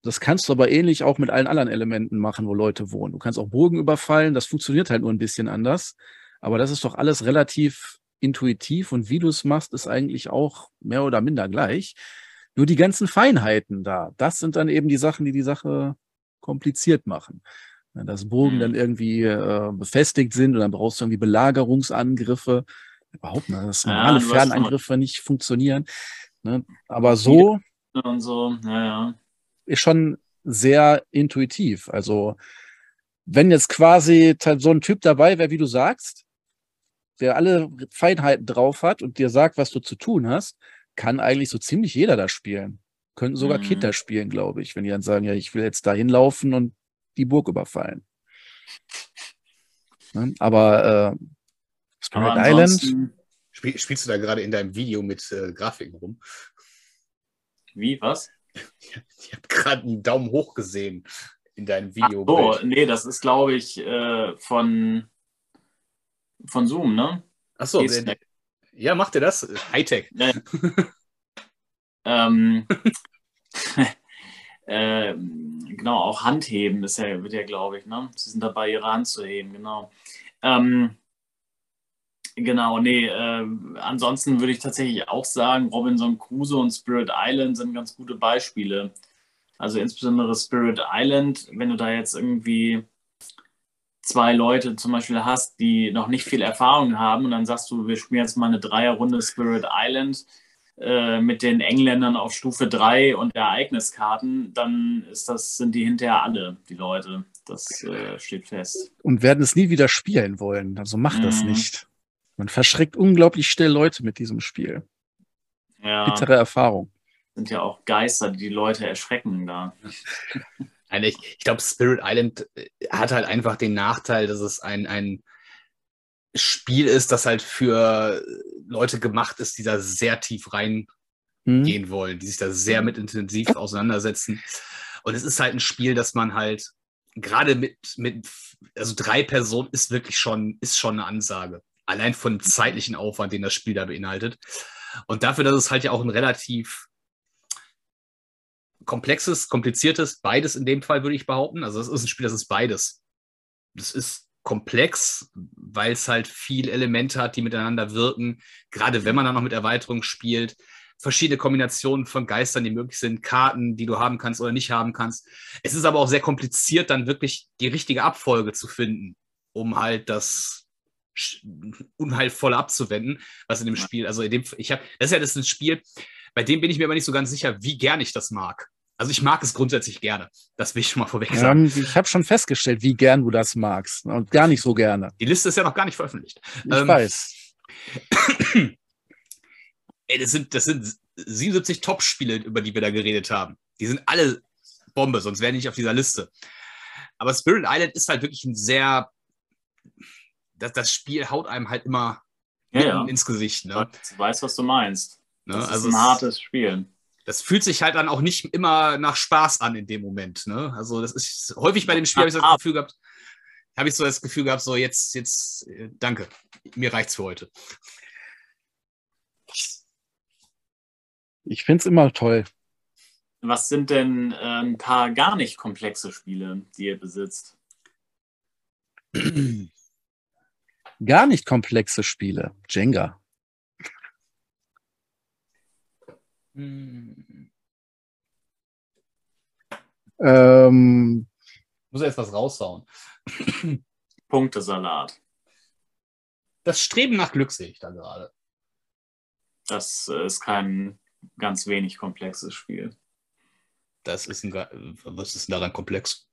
Das kannst du aber ähnlich auch mit allen anderen Elementen machen, wo Leute wohnen. Du kannst auch Burgen überfallen, das funktioniert halt nur ein bisschen anders. Aber das ist doch alles relativ intuitiv und wie du es machst, ist eigentlich auch mehr oder minder gleich. Nur die ganzen Feinheiten da, das sind dann eben die Sachen, die die Sache kompliziert machen. Dass Burgen mhm. dann irgendwie äh, befestigt sind und dann brauchst du irgendwie Belagerungsangriffe. Überhaupt nicht, dass normale ja, Fernangriffe nicht funktionieren. Ne? Aber so, und so. Ja, ja. ist schon sehr intuitiv. Also wenn jetzt quasi so ein Typ dabei wäre, wie du sagst, der alle Feinheiten drauf hat und dir sagt, was du zu tun hast, kann eigentlich so ziemlich jeder da spielen. Könnten sogar mhm. Kinder spielen, glaube ich, wenn die dann sagen, ja, ich will jetzt da hinlaufen und die Burg überfallen. Ne? Aber äh, Spirit Aber Island. Spiel, spielst du da gerade in deinem Video mit äh, Grafiken rum? Wie, was? Ich habe gerade einen Daumen hoch gesehen in deinem Video. Oh, nee, das ist, glaube ich, äh, von, von Zoom, ne? Achso, ja, macht ihr das? Hightech. Äh, ähm, äh, genau, auch Handheben ist ja, wird ja, glaube ich, ne? Sie sind dabei, ihre Hand zu heben, genau. Ähm, genau, nee, äh, ansonsten würde ich tatsächlich auch sagen, Robinson Crusoe und Spirit Island sind ganz gute Beispiele. Also insbesondere Spirit Island, wenn du da jetzt irgendwie zwei Leute zum Beispiel hast, die noch nicht viel Erfahrung haben und dann sagst du, wir spielen jetzt mal eine Dreierrunde Spirit Island äh, mit den Engländern auf Stufe 3 und Ereigniskarten, dann ist das, sind die hinterher alle, die Leute. Das äh, steht fest. Und werden es nie wieder spielen wollen. Also mach mhm. das nicht. Man verschreckt unglaublich schnell Leute mit diesem Spiel. Ja. Bittere Erfahrung. Sind ja auch Geister, die die Leute erschrecken da. ich, ich glaube, Spirit Island äh, hat halt einfach den Nachteil, dass es ein, ein Spiel ist, das halt für Leute gemacht ist, die da sehr tief hm. gehen wollen, die sich da sehr mit intensiv auseinandersetzen. Und es ist halt ein Spiel, das man halt gerade mit, mit, also drei Personen ist wirklich schon, ist schon eine Ansage. Allein von zeitlichen Aufwand, den das Spiel da beinhaltet. Und dafür, dass es halt ja auch ein relativ komplexes, kompliziertes, beides in dem Fall würde ich behaupten. Also es ist ein Spiel, das ist beides. Das ist komplex, weil es halt viel Elemente hat, die miteinander wirken. Gerade wenn man dann noch mit Erweiterung spielt, verschiedene Kombinationen von Geistern, die möglich sind, Karten, die du haben kannst oder nicht haben kannst. Es ist aber auch sehr kompliziert, dann wirklich die richtige Abfolge zu finden, um halt das unheilvoll abzuwenden, was in dem Spiel, also in dem, ich habe, das ist ja das ist ein Spiel, bei dem bin ich mir aber nicht so ganz sicher, wie gern ich das mag. Also ich mag es grundsätzlich gerne. Das will ich schon mal vorweg sagen. Ja, ich habe schon festgestellt, wie gern du das magst und gar nicht so gerne. Die Liste ist ja noch gar nicht veröffentlicht. Ich ähm, weiß. Ey, das sind, das sind 77 Top-Spiele, über die wir da geredet haben. Die sind alle Bombe, sonst wären die nicht auf dieser Liste. Aber Spirit Island ist halt wirklich ein sehr. Das, das Spiel haut einem halt immer ja, ja. ins Gesicht. Ne? Du weißt, was du meinst. Ne? Das also ist ein hartes Spiel. Das fühlt sich halt dann auch nicht immer nach Spaß an in dem Moment. Ne? Also, das ist häufig bei dem Spiel, habe ich so das Gefühl gehabt, habe ich so das Gefühl gehabt, so jetzt, jetzt, äh, danke, mir reicht's für heute. Ich finde es immer toll. Was sind denn äh, ein paar gar nicht komplexe Spiele, die ihr besitzt? Gar nicht komplexe Spiele. Jenga. Hm. Ähm, Muss jetzt was raushauen. Punktesalat. Das Streben nach Glück sehe ich da gerade. Das äh, ist kein ganz wenig komplexes Spiel. Das ist ein, was ist denn daran komplex?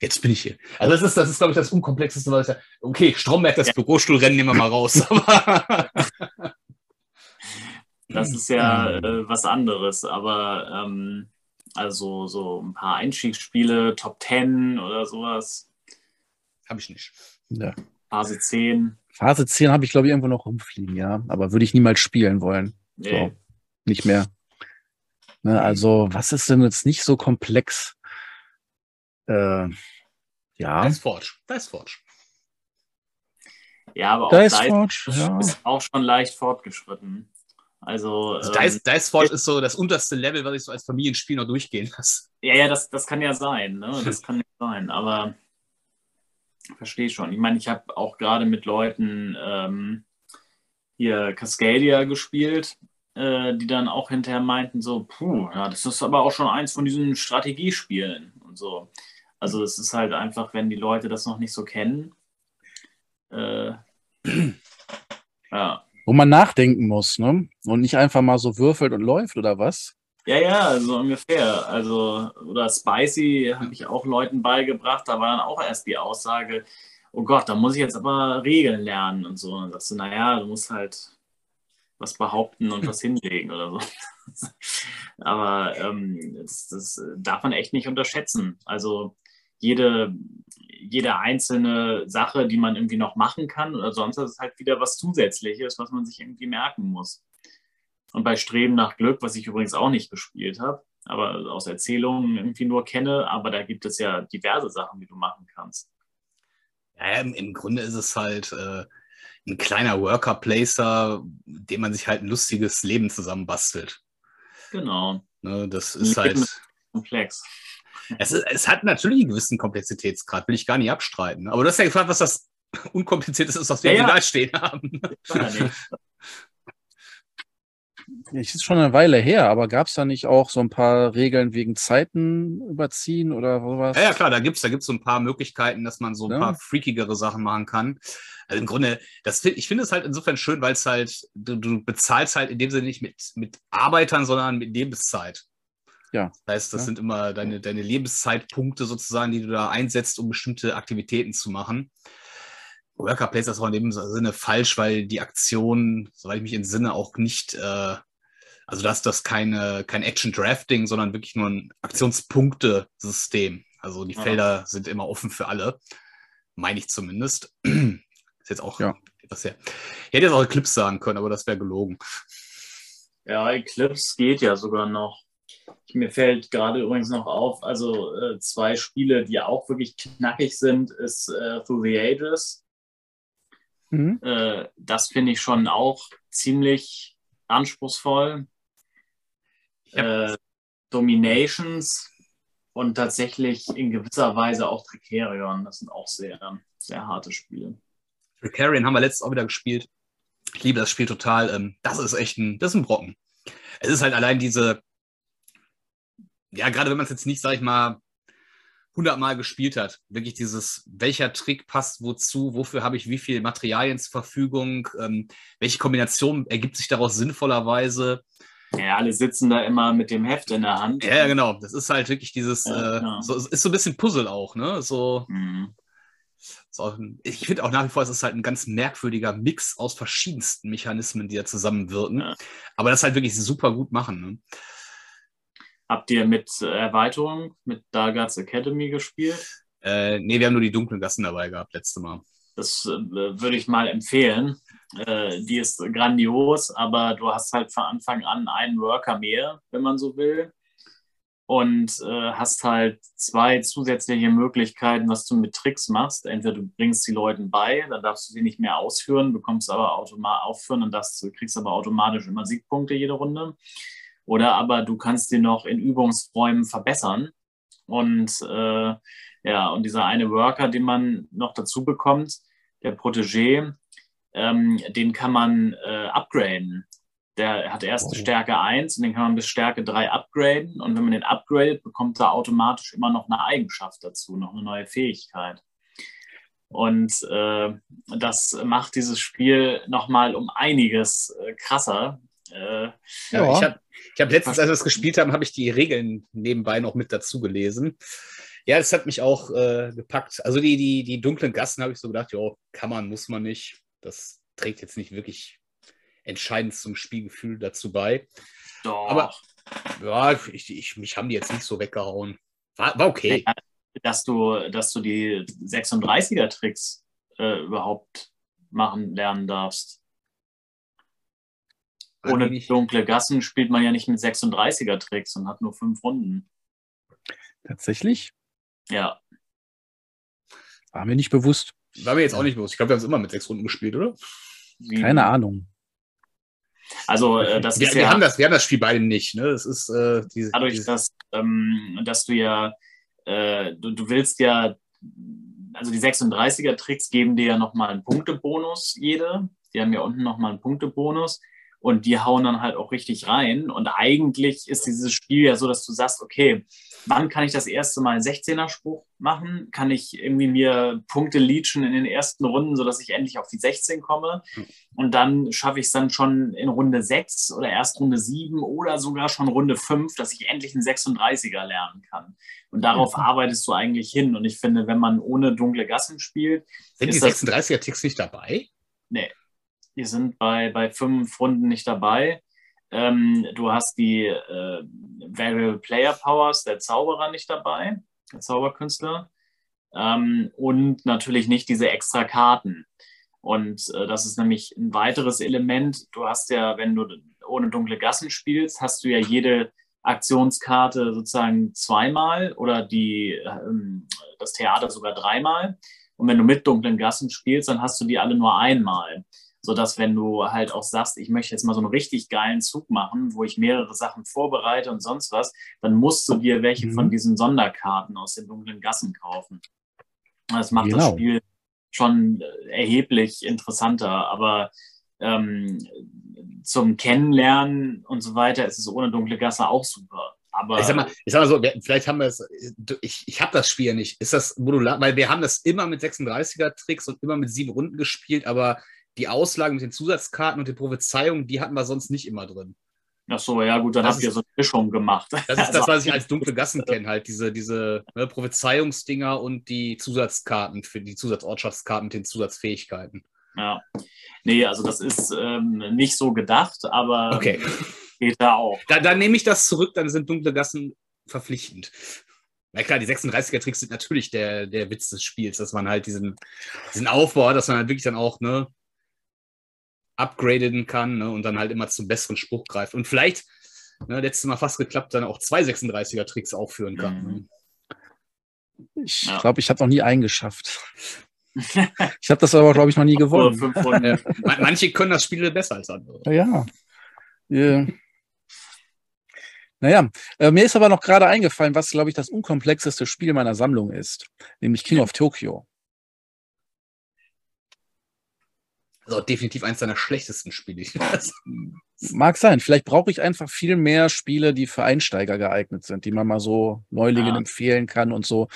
Jetzt bin ich hier. Also das ist, das ist glaube ich, das Unkomplexeste, was ich da, Okay, Stromberg, das ja. Bürostuhlrennen nehmen wir mal raus. das ist ja äh, was anderes, aber ähm, also so ein paar Einstiegsspiele, Top 10 oder sowas. Habe ich nicht. Ja. Phase 10. Phase 10 habe ich, glaube ich, irgendwo noch rumfliegen, ja. Aber würde ich niemals spielen wollen. Nee. So, nicht mehr. Ne, also, was ist denn jetzt nicht so komplex? Äh, ja. Dice Forge. Dice Forge. Ja, aber auch Forge ja. ist auch schon leicht fortgeschritten. Also, also Dice, ähm, Dice Forge ist so das unterste Level, was ich so als Familienspiel noch durchgehen lasse. Ja, ja, das, das kann ja sein. Ne? Das kann ja sein. Aber verstehe schon. Ich meine, ich habe auch gerade mit Leuten ähm, hier Cascadia gespielt, äh, die dann auch hinterher meinten, so, puh, ja, das ist aber auch schon eins von diesen Strategiespielen und so. Also es ist halt einfach, wenn die Leute das noch nicht so kennen, äh, ja. Wo man nachdenken muss, ne? Und nicht einfach mal so würfelt und läuft oder was? Ja, ja, so ungefähr. Also, oder Spicy habe ich auch Leuten beigebracht. Da war dann auch erst die Aussage, oh Gott, da muss ich jetzt aber Regeln lernen und so. Und sagst du, naja, du musst halt was behaupten und was hinlegen oder so. aber ähm, das, das darf man echt nicht unterschätzen. Also jede, jede einzelne Sache, die man irgendwie noch machen kann oder sonst, ist halt wieder was Zusätzliches, was man sich irgendwie merken muss. Und bei Streben nach Glück, was ich übrigens auch nicht gespielt habe, aber aus Erzählungen irgendwie nur kenne, aber da gibt es ja diverse Sachen, die du machen kannst. Ja, im, im Grunde ist es halt äh, ein kleiner Worker-Placer, dem man sich halt ein lustiges Leben zusammenbastelt. Genau. Ne, das ist halt. Ist komplex. Es, ist, es, hat natürlich einen gewissen Komplexitätsgrad, will ich gar nicht abstreiten. Aber du hast ja gefragt, was das Unkompliziertes ist, was wir ja, ja. stehen haben. Es ist schon eine Weile her, aber gab es da nicht auch so ein paar Regeln wegen Zeiten überziehen oder sowas? Ja, ja klar, da gibt es da gibt's so ein paar Möglichkeiten, dass man so ein ja. paar freakigere Sachen machen kann. Also im Grunde, das, ich finde es halt insofern schön, weil es halt, du, du, bezahlst halt in dem Sinne nicht mit, mit Arbeitern, sondern mit Lebenszeit. Ja. Das heißt, das ja. sind immer deine, deine Lebenszeitpunkte sozusagen, die du da einsetzt, um bestimmte Aktivitäten zu machen. Worker Placers ist auch in dem Sinne falsch, weil die Aktion, soweit ich mich entsinne, auch nicht, äh, also dass das keine, kein Action Drafting, sondern wirklich nur ein Aktionspunktesystem. Also die ja. Felder sind immer offen für alle, meine ich zumindest. ist jetzt auch ja. etwas her. Ich hätte jetzt auch Eclipse sagen können, aber das wäre gelogen. Ja, Eclipse geht ja sogar noch. Mir fällt gerade übrigens noch auf, also äh, zwei Spiele, die auch wirklich knackig sind, ist äh, Through the Ages. Mhm. Äh, das finde ich schon auch ziemlich anspruchsvoll. Äh, Dominations und tatsächlich in gewisser Weise auch Tricerion. Das sind auch sehr, sehr harte Spiele. Tricerion haben wir letztes auch wieder gespielt. Ich liebe das Spiel total. Ähm, das ist echt ein, das ist ein Brocken. Es ist halt allein diese, ja, gerade wenn man es jetzt nicht, sag ich mal, hundertmal gespielt hat, wirklich dieses, welcher Trick passt wozu, wofür habe ich wie viel Materialien zur Verfügung, ähm, welche Kombination ergibt sich daraus sinnvollerweise. Ja, alle sitzen da immer mit dem Heft in der Hand. Ja, genau. Das ist halt wirklich dieses, ja, äh, so, ist so ein bisschen Puzzle auch, ne? So. Mhm. so ich finde auch nach wie vor, es ist halt ein ganz merkwürdiger Mix aus verschiedensten Mechanismen, die da zusammenwirken. Ja. Aber das halt wirklich super gut machen. Ne? Habt ihr mit Erweiterung, mit Dargats Academy gespielt? Äh, nee, wir haben nur die dunklen Gassen dabei gehabt, letztes Mal. Das äh, würde ich mal empfehlen. Äh, die ist grandios, aber du hast halt von Anfang an einen Worker mehr, wenn man so will. Und äh, hast halt zwei zusätzliche Möglichkeiten, was du mit Tricks machst. Entweder du bringst die Leuten bei, dann darfst du sie nicht mehr ausführen, bekommst aber automatisch aufführen und das kriegst aber automatisch immer Siegpunkte jede Runde. Oder aber du kannst den noch in Übungsräumen verbessern. Und äh, ja, und dieser eine Worker, den man noch dazu bekommt, der Protégé, ähm, den kann man äh, upgraden. Der hat erst. Stärke 1 und den kann man bis Stärke 3 upgraden. Und wenn man den upgradet, bekommt er automatisch immer noch eine Eigenschaft dazu, noch eine neue Fähigkeit. Und äh, das macht dieses Spiel nochmal um einiges äh, krasser. Äh, ja, ich habe ich hab letztens, als wir es gespielt haben, habe ich die Regeln nebenbei noch mit dazu gelesen. Ja, das hat mich auch äh, gepackt. Also die, die, die dunklen Gassen habe ich so gedacht, ja, kann man, muss man nicht. Das trägt jetzt nicht wirklich entscheidend zum Spielgefühl dazu bei. Doch. Aber ja, ich, ich, mich haben die jetzt nicht so weggehauen. War, war okay. Ja, dass du, dass du die 36er-Tricks äh, überhaupt machen lernen darfst. Ohne dunkle Gassen spielt man ja nicht mit 36er-Tricks und hat nur fünf Runden. Tatsächlich? Ja. War mir nicht bewusst. War mir jetzt auch nicht bewusst. Ich glaube, wir haben es immer mit sechs Runden gespielt, oder? Keine Ahnung. Also äh, das wir, ist wir ja, haben das, wir haben das Spiel beide nicht. Ne? Das ist äh, diese, dadurch, diese dass, ähm, dass du ja, äh, du, du willst ja, also die 36er Tricks geben dir ja nochmal einen Punktebonus jede. Die haben ja unten nochmal einen Punktebonus und die hauen dann halt auch richtig rein. Und eigentlich ist dieses Spiel ja so, dass du sagst, okay, wann kann ich das erste Mal einen 16er-Spruch machen? Kann ich irgendwie mir Punkte leechen in den ersten Runden, sodass ich endlich auf die 16 komme? Und dann schaffe ich es dann schon in Runde 6 oder erst Runde 7 oder sogar schon Runde 5, dass ich endlich einen 36er lernen kann. Und darauf mhm. arbeitest du eigentlich hin. Und ich finde, wenn man ohne dunkle Gassen spielt. Sind die 36er-Ticks nicht dabei? Nee. Die sind bei, bei fünf Runden nicht dabei. Ähm, du hast die äh, Variable Player Powers der Zauberer nicht dabei, der Zauberkünstler. Ähm, und natürlich nicht diese extra Karten. Und äh, das ist nämlich ein weiteres Element. Du hast ja, wenn du ohne dunkle Gassen spielst, hast du ja jede Aktionskarte sozusagen zweimal oder die, ähm, das Theater sogar dreimal. Und wenn du mit dunklen Gassen spielst, dann hast du die alle nur einmal sodass wenn du halt auch sagst, ich möchte jetzt mal so einen richtig geilen Zug machen, wo ich mehrere Sachen vorbereite und sonst was, dann musst du dir welche mhm. von diesen Sonderkarten aus den dunklen Gassen kaufen. Das macht genau. das Spiel schon erheblich interessanter, aber ähm, zum Kennenlernen und so weiter ist es ohne dunkle Gasse auch super. Aber ich sag mal, ich sag mal so, vielleicht haben wir es, ich, ich habe das Spiel nicht. Ist das modular? Weil wir haben das immer mit 36er-Tricks und immer mit sieben Runden gespielt, aber die Auslagen mit den Zusatzkarten und den Prophezeiungen, die hatten wir sonst nicht immer drin. Ach so, ja gut, dann das habt ihr so eine Mischung gemacht. Das ist das, was ich als dunkle Gassen kenne, halt diese, diese ne, Prophezeiungsdinger und die Zusatzkarten für die Zusatzortschaftskarten mit den Zusatzfähigkeiten. Ja, nee, also das ist ähm, nicht so gedacht, aber okay. geht da auch. Da, dann nehme ich das zurück, dann sind dunkle Gassen verpflichtend. Na klar, die 36er-Tricks sind natürlich der, der Witz des Spiels, dass man halt diesen, diesen Aufbau hat, dass man halt wirklich dann auch, ne, upgraden kann ne, und dann halt immer zum besseren Spruch greift. Und vielleicht, ne, letztes Mal fast geklappt, dann auch zwei 36er-Tricks aufführen kann. Mhm. Ne? Ich ja. glaube, ich habe noch nie einen geschafft. ich habe das aber, glaube ich, noch nie gewonnen. Manche können das Spiel besser als andere. Ja. ja. Naja, äh, mir ist aber noch gerade eingefallen, was, glaube ich, das unkomplexeste Spiel meiner Sammlung ist, nämlich King of Tokyo. Also definitiv eines deiner schlechtesten Spiele. Mag sein. Vielleicht brauche ich einfach viel mehr Spiele, die für Einsteiger geeignet sind, die man mal so Neulingen ja. empfehlen kann und so.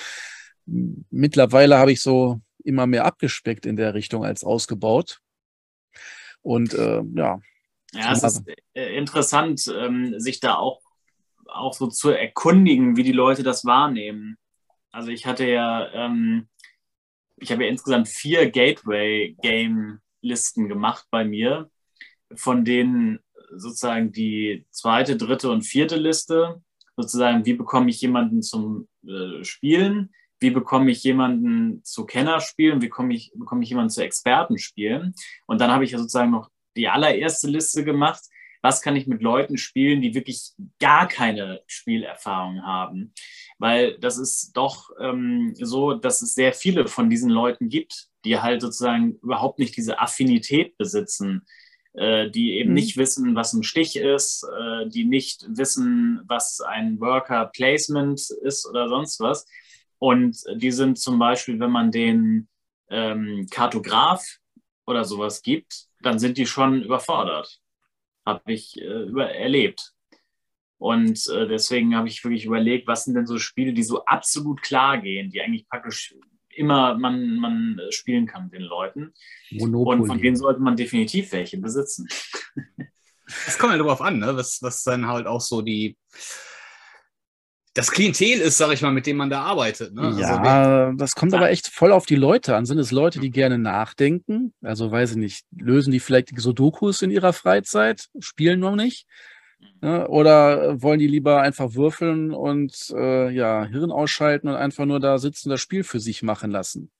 Mittlerweile habe ich so immer mehr abgespeckt in der Richtung als ausgebaut. Und äh, ja. Ja, es ist äh, interessant, ähm, sich da auch, auch so zu erkundigen, wie die Leute das wahrnehmen. Also ich hatte ja, ähm, ich habe ja insgesamt vier Gateway-Game Listen gemacht bei mir, von denen sozusagen die zweite, dritte und vierte Liste, sozusagen, wie bekomme ich jemanden zum äh, Spielen, wie bekomme ich jemanden zu Kennerspielen, wie bekomme ich, bekomme ich jemanden zu Expertenspielen. Und dann habe ich ja sozusagen noch die allererste Liste gemacht, was kann ich mit Leuten spielen, die wirklich gar keine Spielerfahrung haben. Weil das ist doch ähm, so, dass es sehr viele von diesen Leuten gibt, die halt sozusagen überhaupt nicht diese Affinität besitzen, äh, die eben mhm. nicht wissen, was ein Stich ist, äh, die nicht wissen, was ein Worker Placement ist oder sonst was. Und die sind zum Beispiel, wenn man den ähm, Kartograf oder sowas gibt, dann sind die schon überfordert. Habe ich äh, über erlebt. Und äh, deswegen habe ich wirklich überlegt, was sind denn so Spiele, die so absolut klar gehen, die eigentlich praktisch immer man, man spielen kann mit den Leuten. Monopoly. Und von denen sollte man definitiv welche besitzen. Das kommt ja darauf an, ne? was, was dann halt auch so die das Klientel ist, sag ich mal, mit dem man da arbeitet. Ne? Also ja, also, das kommt aber echt voll auf die Leute an. Sind es Leute, die gerne nachdenken? Also weiß ich nicht, lösen die vielleicht Sudokus in ihrer Freizeit, spielen noch nicht? Ne? Oder wollen die lieber einfach würfeln und äh, ja, Hirn ausschalten und einfach nur da sitzen, das Spiel für sich machen lassen?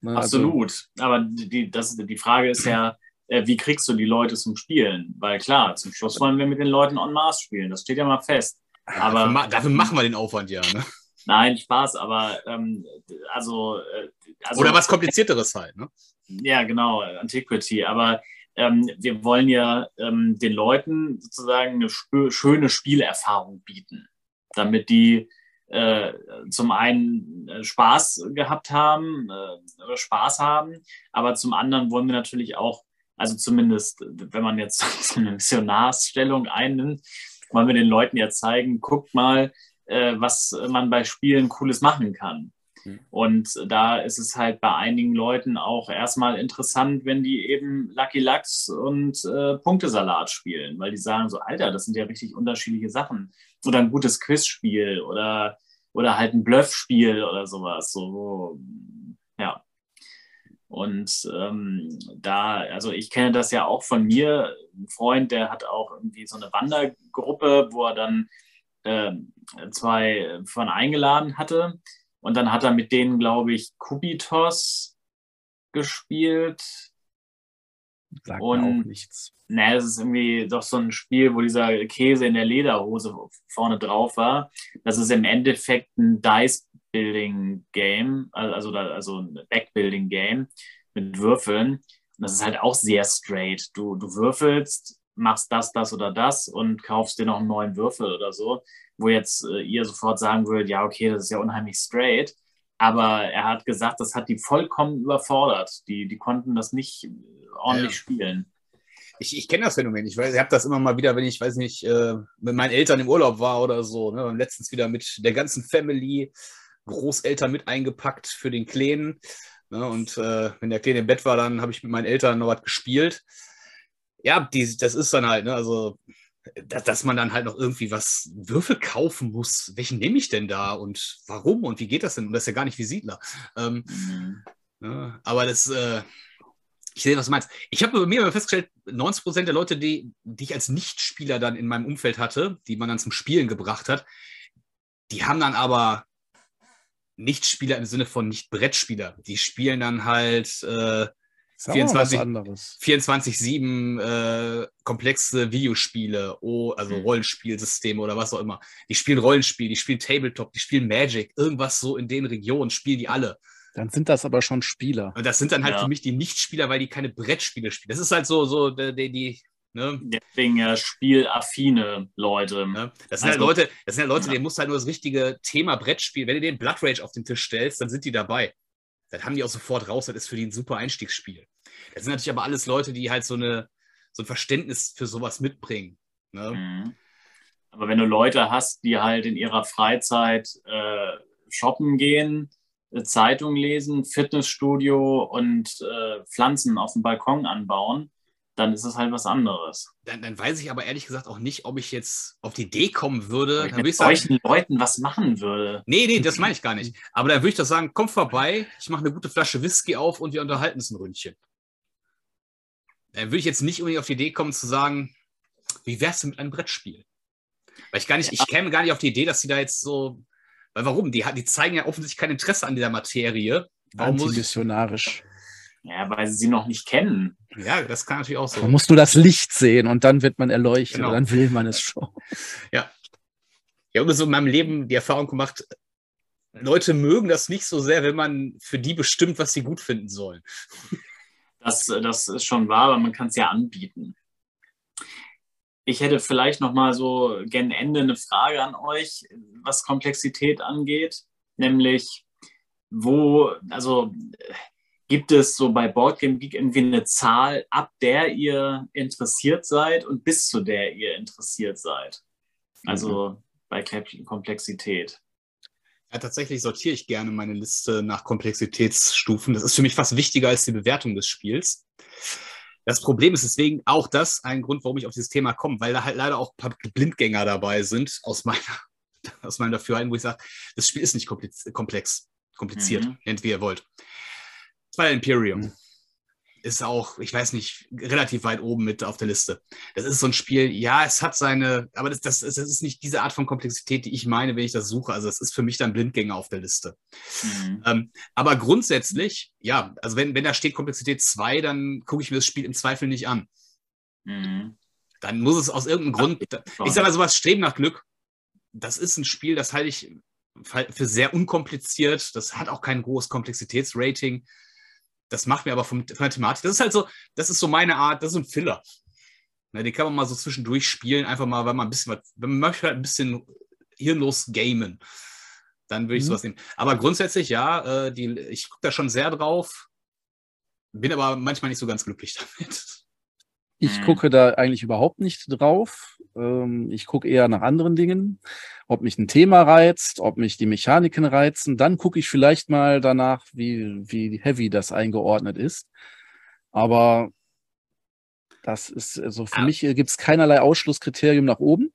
Ne? Also Absolut. Also, Aber die, das, die Frage ist ja, äh, wie kriegst du die Leute zum Spielen? Weil klar, zum Schluss wollen wir mit den Leuten en masse spielen. Das steht ja mal fest. Aber, dafür, dafür machen wir den Aufwand ja. Ne? Nein, Spaß, aber ähm, also, äh, also, Oder was komplizierteres halt, ne? Ja, genau, Antiquity. Aber ähm, wir wollen ja ähm, den Leuten sozusagen eine sp schöne Spielerfahrung bieten, damit die äh, zum einen äh, Spaß gehabt haben äh, Spaß haben, aber zum anderen wollen wir natürlich auch, also zumindest, wenn man jetzt so eine Missionarsstellung einnimmt, wollen wir den Leuten ja zeigen, guckt mal, äh, was man bei Spielen Cooles machen kann. Mhm. Und da ist es halt bei einigen Leuten auch erstmal interessant, wenn die eben Lucky Lux und äh, Punktesalat spielen, weil die sagen so, Alter, das sind ja richtig unterschiedliche Sachen. Oder ein gutes Quizspiel oder, oder halt ein Bluffspiel oder sowas. So, ja. Und ähm, da, also ich kenne das ja auch von mir. Ein Freund, der hat auch irgendwie so eine Wandergruppe, wo er dann äh, zwei von eingeladen hatte. Und dann hat er mit denen, glaube ich, Kubitos gespielt. Sagt und, auch nichts. Ne, es ist irgendwie doch so ein Spiel, wo dieser Käse in der Lederhose vorne drauf war. Das ist im Endeffekt ein Dice-Building-Game, also, also ein Backbuilding-Game mit Würfeln. Und das ist halt auch sehr straight. Du, du würfelst, machst das, das oder das und kaufst dir noch einen neuen Würfel oder so wo jetzt äh, ihr sofort sagen würdet, ja, okay, das ist ja unheimlich straight. Aber er hat gesagt, das hat die vollkommen überfordert. Die, die konnten das nicht ordentlich ja. spielen. Ich, ich kenne das Phänomen. Ich weiß, ich habe das immer mal wieder, wenn ich, weiß nicht, äh, mit meinen Eltern im Urlaub war oder so. Ne? Und letztens wieder mit der ganzen Family, Großeltern mit eingepackt für den Kleinen. Ne? Und äh, wenn der Kleine im Bett war, dann habe ich mit meinen Eltern noch was gespielt. Ja, die, das ist dann halt, ne? also dass, dass man dann halt noch irgendwie was Würfel kaufen muss. Welchen nehme ich denn da und warum und wie geht das denn? Und das ist ja gar nicht wie Siedler. Ähm, mhm. ja, aber das, äh, ich sehe, was du meinst. Ich habe bei mir festgestellt, 90 Prozent der Leute, die, die ich als Nichtspieler dann in meinem Umfeld hatte, die man dann zum Spielen gebracht hat, die haben dann aber Nichtspieler im Sinne von nicht Brettspieler. Die spielen dann halt äh, 24-7 24, äh, komplexe Videospiele, oh, also mhm. Rollenspielsysteme oder was auch immer. Die spielen Rollenspiel, die spielen Tabletop, die spielen Magic, irgendwas so in den Regionen spielen die alle. Dann sind das aber schon Spieler. Und das sind dann halt ja. für mich die Nichtspieler, weil die keine Brettspiele spielen. Das ist halt so, so die, die Ne? Deswegen ja spielaffine Leute. Ne? Das sind also, halt Leute, das sind halt Leute, ja. denen muss halt nur das richtige Thema Brettspiel. Wenn du den Blood Rage auf den Tisch stellst, dann sind die dabei. Dann haben die auch sofort raus, das ist für die ein super Einstiegsspiel. Das sind natürlich aber alles Leute, die halt so, eine, so ein Verständnis für sowas mitbringen. Ne? Mhm. Aber wenn du Leute hast, die halt in ihrer Freizeit äh, shoppen gehen, äh, Zeitung lesen, Fitnessstudio und äh, Pflanzen auf dem Balkon anbauen, dann ist es halt was anderes. Dann, dann, weiß ich aber ehrlich gesagt auch nicht, ob ich jetzt auf die Idee kommen würde. Ob ich mit solchen Leuten was machen würde. Nee, nee, das meine ich gar nicht. Aber dann würde ich doch sagen, komm vorbei, ich mache eine gute Flasche Whisky auf und wir unterhalten uns ein Ründchen. Dann würde ich jetzt nicht unbedingt auf die Idee kommen zu sagen, wie wär's denn mit einem Brettspiel? Weil ich gar nicht, ja. ich käme gar nicht auf die Idee, dass sie da jetzt so, weil warum? Die, die zeigen ja offensichtlich kein Interesse an dieser Materie. Warum Antimissionarisch. Ja, weil sie sie noch nicht kennen. Ja, das kann natürlich auch so. Man muss nur das Licht sehen und dann wird man erleuchtet genau. dann will man es schon. Ja. Ich habe so in meinem Leben die Erfahrung gemacht, Leute mögen das nicht so sehr, wenn man für die bestimmt, was sie gut finden sollen. Das, das ist schon wahr, aber man kann es ja anbieten. Ich hätte vielleicht noch mal so gen Ende eine Frage an euch, was Komplexität angeht, nämlich wo, also Gibt es so bei Boardgame Geek irgendwie eine Zahl, ab der ihr interessiert seid und bis zu der ihr interessiert seid? Also mhm. bei Komplexität. Ja, tatsächlich sortiere ich gerne meine Liste nach Komplexitätsstufen. Das ist für mich fast wichtiger als die Bewertung des Spiels. Das Problem ist deswegen auch das ein Grund, warum ich auf dieses Thema komme, weil da halt leider auch ein paar Blindgänger dabei sind, aus meiner, aus meinem Dafürhalten, wo ich sage, das Spiel ist nicht komplex, kompliziert, mhm. nennt wie ihr wollt. Zwei Imperium. Mhm. Ist auch, ich weiß nicht, relativ weit oben mit auf der Liste. Das ist so ein Spiel, ja, es hat seine, aber das, das, das ist nicht diese Art von Komplexität, die ich meine, wenn ich das suche. Also, es ist für mich dann Blindgänger auf der Liste. Mhm. Ähm, aber grundsätzlich, ja, also wenn, wenn da steht Komplexität 2, dann gucke ich mir das Spiel im Zweifel nicht an. Mhm. Dann muss es aus irgendeinem Grund, ich sage mal sowas, Streben nach Glück. Das ist ein Spiel, das halte ich für sehr unkompliziert. Das hat auch kein hohes Komplexitätsrating. Das macht mir aber vom, von der Thematik, das ist halt so, das ist so meine Art, das ist ein Filler. Na, den kann man mal so zwischendurch spielen, einfach mal, weil man ein bisschen was, wenn man möchte halt ein bisschen hirnlos gamen, dann würde ich mhm. sowas nehmen. Aber grundsätzlich, ja, äh, die, ich gucke da schon sehr drauf, bin aber manchmal nicht so ganz glücklich damit. Ich mhm. gucke da eigentlich überhaupt nicht drauf. Ähm, ich gucke eher nach anderen Dingen, ob mich ein Thema reizt, ob mich die Mechaniken reizen. Dann gucke ich vielleicht mal danach, wie, wie heavy das eingeordnet ist. Aber das ist, also für ah. mich gibt es keinerlei Ausschlusskriterium nach oben.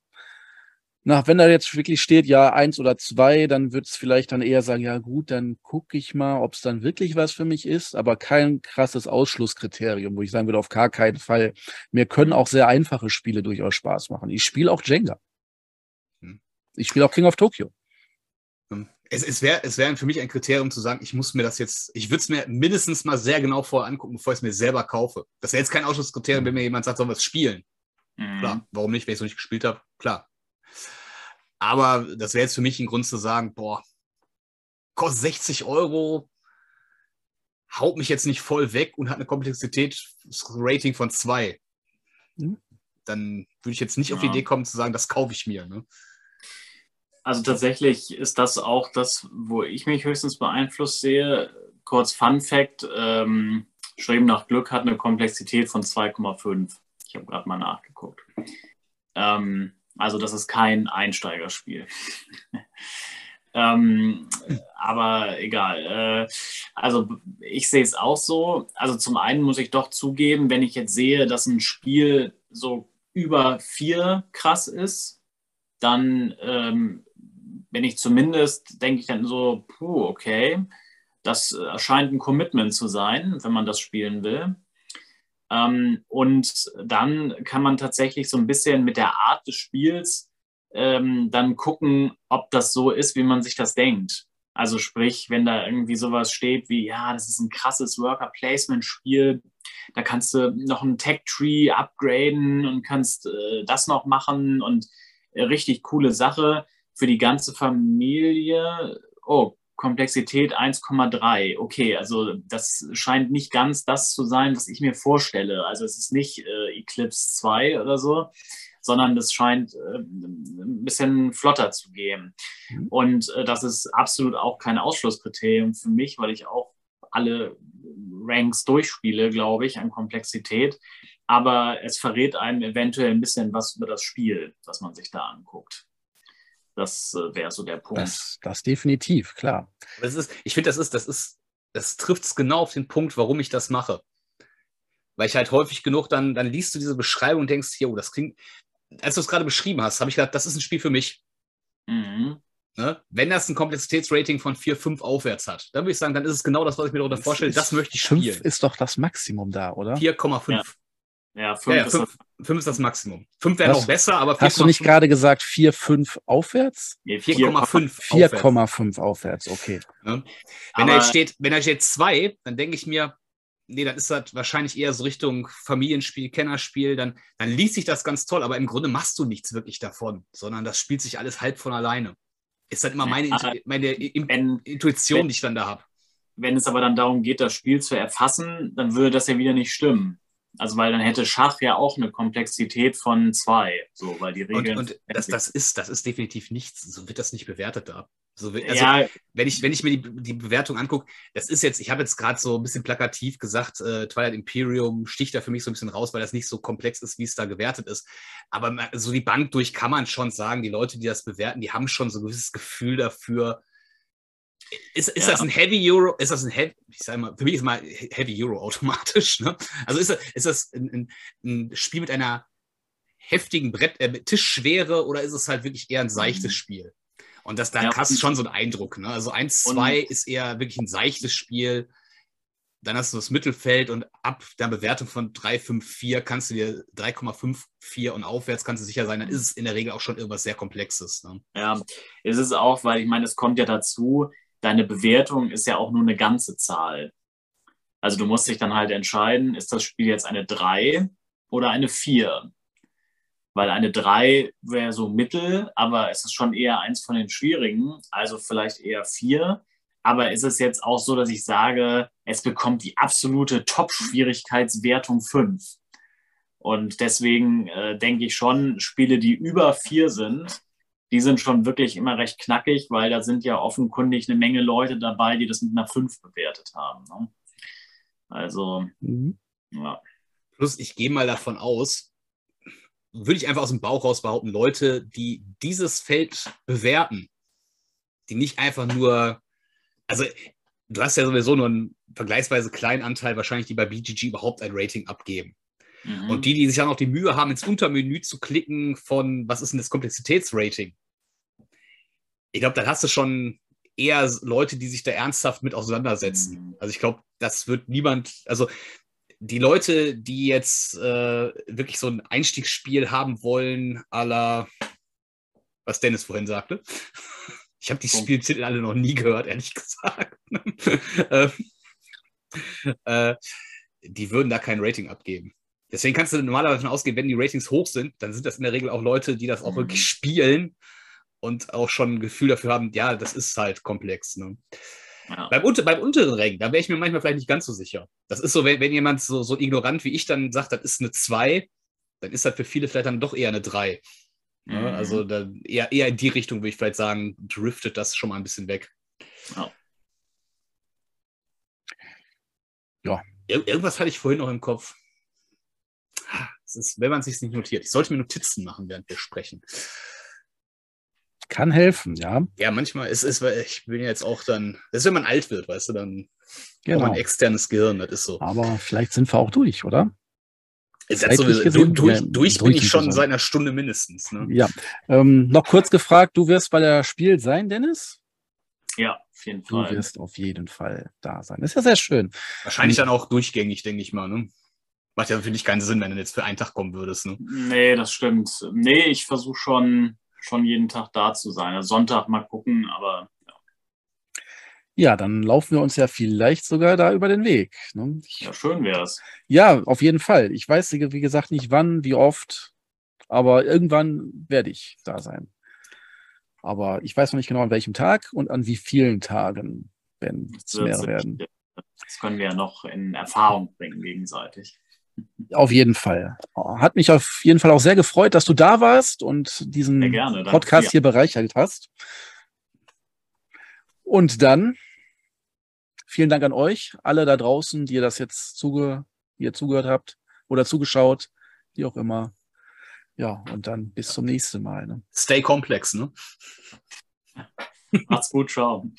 Na, wenn da jetzt wirklich steht, ja, eins oder zwei, dann wird es vielleicht dann eher sagen, ja gut, dann gucke ich mal, ob es dann wirklich was für mich ist, aber kein krasses Ausschlusskriterium, wo ich sagen würde, auf gar keinen Fall. Mir können auch sehr einfache Spiele durchaus Spaß machen. Ich spiele auch Jenga. Hm. Ich spiele auch King of Tokyo. Hm. Es, es wäre es wär für mich ein Kriterium zu sagen, ich muss mir das jetzt, ich würde es mir mindestens mal sehr genau vorher angucken, bevor ich es mir selber kaufe. Das wäre jetzt kein Ausschlusskriterium, wenn mir jemand sagt, sollen wir es spielen. Mhm. Klar, warum nicht, wenn ich es noch nicht gespielt habe? Klar, aber das wäre jetzt für mich ein Grund zu sagen, boah, kostet 60 Euro, haut mich jetzt nicht voll weg und hat eine Komplexitätsrating von 2. Mhm. Dann würde ich jetzt nicht ja. auf die Idee kommen zu sagen, das kaufe ich mir. Ne? Also tatsächlich ist das auch das, wo ich mich höchstens beeinflusst sehe. Kurz Fun Fact, ähm, Streben nach Glück hat eine Komplexität von 2,5. Ich habe gerade mal nachgeguckt. Ähm, also das ist kein Einsteigerspiel. ähm, aber egal. Äh, also ich sehe es auch so. Also zum einen muss ich doch zugeben, wenn ich jetzt sehe, dass ein Spiel so über vier krass ist, dann ähm, bin ich zumindest, denke ich dann so, puh, okay, das scheint ein Commitment zu sein, wenn man das spielen will. Ähm, und dann kann man tatsächlich so ein bisschen mit der Art des Spiels ähm, dann gucken, ob das so ist, wie man sich das denkt. Also sprich, wenn da irgendwie sowas steht wie, ja, das ist ein krasses Worker-Placement-Spiel, da kannst du noch einen Tech-Tree upgraden und kannst äh, das noch machen und äh, richtig coole Sache für die ganze Familie. Oh, Komplexität 1,3. Okay, also das scheint nicht ganz das zu sein, was ich mir vorstelle. Also es ist nicht äh, Eclipse 2 oder so, sondern das scheint äh, ein bisschen flotter zu gehen. Mhm. Und äh, das ist absolut auch kein Ausschlusskriterium für mich, weil ich auch alle Ranks durchspiele, glaube ich, an Komplexität. Aber es verrät einem eventuell ein bisschen was über das Spiel, was man sich da anguckt. Das äh, wäre so der Punkt. Das, das definitiv, klar. Das ist, ich finde, das ist, das ist, das trifft es genau auf den Punkt, warum ich das mache. Weil ich halt häufig genug dann, dann liest du diese Beschreibung und denkst, jo, das klingt, als du es gerade beschrieben hast, habe ich gedacht, das ist ein Spiel für mich. Mhm. Ne? Wenn das ein Komplexitätsrating von 4, 5 aufwärts hat, dann würde ich sagen, dann ist es genau das, was ich mir darunter vorstelle. Das möchte ich spielen. 5 ist doch das Maximum da, oder? 4,5. Ja. Ja, 5 ja, ja, ist, ist, das Maximum. 5 wäre noch besser, aber 4, Hast du nicht 5, gerade gesagt 4, 5 aufwärts? Nee, 4,5 4,5 aufwärts, okay. Ne? Wenn, da jetzt steht, wenn da steht 2, dann denke ich mir, nee, dann ist das wahrscheinlich eher so Richtung Familienspiel, Kennerspiel, dann, dann liest sich das ganz toll, aber im Grunde machst du nichts wirklich davon, sondern das spielt sich alles halb von alleine. Ist dann immer meine, meine wenn, Intuition, wenn, die ich dann da habe. Wenn es aber dann darum geht, das Spiel zu erfassen, dann würde das ja wieder nicht stimmen. Also weil dann hätte Schach ja auch eine Komplexität von zwei, so weil die Regeln. Und, und das, das, ist, das ist definitiv nichts. So wird das nicht bewertet da. So, also ja. wenn, ich, wenn ich mir die, die Bewertung angucke, das ist jetzt, ich habe jetzt gerade so ein bisschen plakativ gesagt, äh, Twilight Imperium sticht da für mich so ein bisschen raus, weil das nicht so komplex ist, wie es da gewertet ist. Aber so die Bank durch kann man schon sagen, die Leute, die das bewerten, die haben schon so ein gewisses Gefühl dafür, ist, ist ja. das ein Heavy Euro? Ist das ein Heavy, ich sage mal, für mich ist mal Heavy Euro automatisch. Ne? Also ist, ist das ein, ein, ein, Spiel mit einer heftigen Brett, äh, Tischschwere oder ist es halt wirklich eher ein seichtes mhm. Spiel? Und das, da ja, hast du schon so einen Eindruck. Ne? Also 1, 2 ist eher wirklich ein seichtes Spiel. Dann hast du das Mittelfeld und ab der Bewertung von 3, 5, 4 kannst du dir 3,5, 4 und aufwärts kannst du sicher sein, dann ist es in der Regel auch schon irgendwas sehr Komplexes. Ne? Ja, ist es auch, weil ich meine, es kommt ja dazu, deine Bewertung ist ja auch nur eine ganze Zahl. Also du musst dich dann halt entscheiden, ist das Spiel jetzt eine 3 oder eine 4? Weil eine 3 wäre so mittel, aber es ist schon eher eins von den schwierigen, also vielleicht eher 4. Aber ist es jetzt auch so, dass ich sage, es bekommt die absolute Top-Schwierigkeitswertung 5? Und deswegen äh, denke ich schon, Spiele, die über 4 sind, die sind schon wirklich immer recht knackig, weil da sind ja offenkundig eine Menge Leute dabei, die das mit einer 5 bewertet haben. Ne? Also, mhm. ja. Plus, ich gehe mal davon aus, würde ich einfach aus dem Bauch raus behaupten, Leute, die dieses Feld bewerten, die nicht einfach nur, also du hast ja sowieso nur einen vergleichsweise kleinen Anteil wahrscheinlich, die bei BGG überhaupt ein Rating abgeben. Mhm. Und die, die sich dann auch die Mühe haben, ins Untermenü zu klicken von, was ist denn das Komplexitätsrating? Ich glaube, dann hast du schon eher Leute, die sich da ernsthaft mit auseinandersetzen. Mhm. Also ich glaube, das wird niemand, also die Leute, die jetzt äh, wirklich so ein Einstiegsspiel haben wollen, aller was Dennis vorhin sagte. Ich habe die oh. Spieltitel alle noch nie gehört, ehrlich gesagt. Ähm, äh, die würden da kein Rating abgeben. Deswegen kannst du normalerweise davon ausgehen, wenn die Ratings hoch sind, dann sind das in der Regel auch Leute, die das auch mhm. wirklich spielen und auch schon ein Gefühl dafür haben, ja, das ist halt komplex. Ne? Ja. Beim, unter, beim unteren Rang, da wäre ich mir manchmal vielleicht nicht ganz so sicher. Das ist so, wenn, wenn jemand so, so ignorant wie ich dann sagt, das ist eine 2, dann ist das für viele vielleicht dann doch eher eine 3. Mhm. Ja, also da eher, eher in die Richtung würde ich vielleicht sagen, driftet das schon mal ein bisschen weg. Ja. ja. Ir irgendwas hatte ich vorhin noch im Kopf. Das ist, wenn man es sich nicht notiert. Ich sollte mir Notizen machen, während wir sprechen. Kann helfen, ja. Ja, manchmal ist es, weil ich bin jetzt auch dann, das ist, wenn man alt wird, weißt du, dann genau. braucht man ein externes Gehirn, das ist so. Aber vielleicht sind wir auch durch, oder? Sowieso, gesehen, durch, ja, durch bin ich schon seit einer Stunde mindestens. Ne? Ja. Ähm, noch kurz gefragt, du wirst bei der Spiel sein, Dennis? Ja, auf jeden Fall. Du wirst auf jeden Fall da sein. Das ist ja sehr schön. Wahrscheinlich Und, dann auch durchgängig, denke ich mal. Ne? Macht ja natürlich keinen Sinn, wenn du jetzt für einen Tag kommen würdest. Ne? Nee, das stimmt. Nee, ich versuche schon schon jeden Tag da zu sein. Also Sonntag mal gucken, aber ja. Ja, dann laufen wir uns ja vielleicht sogar da über den Weg. Ne? Ich, ja, schön wäre es. Ja, auf jeden Fall. Ich weiß, wie gesagt, nicht wann, wie oft, aber irgendwann werde ich da sein. Aber ich weiß noch nicht genau, an welchem Tag und an wie vielen Tagen, wenn es mehr werden. Das können wir ja noch in Erfahrung bringen gegenseitig. Auf jeden Fall. Hat mich auf jeden Fall auch sehr gefreut, dass du da warst und diesen gerne, Podcast hier bereichert hast. Und dann vielen Dank an euch, alle da draußen, die ihr das jetzt zuge ihr zugehört habt oder zugeschaut, wie auch immer. Ja, und dann bis zum nächsten Mal. Ne? Stay complex, ne? Macht's gut, ciao.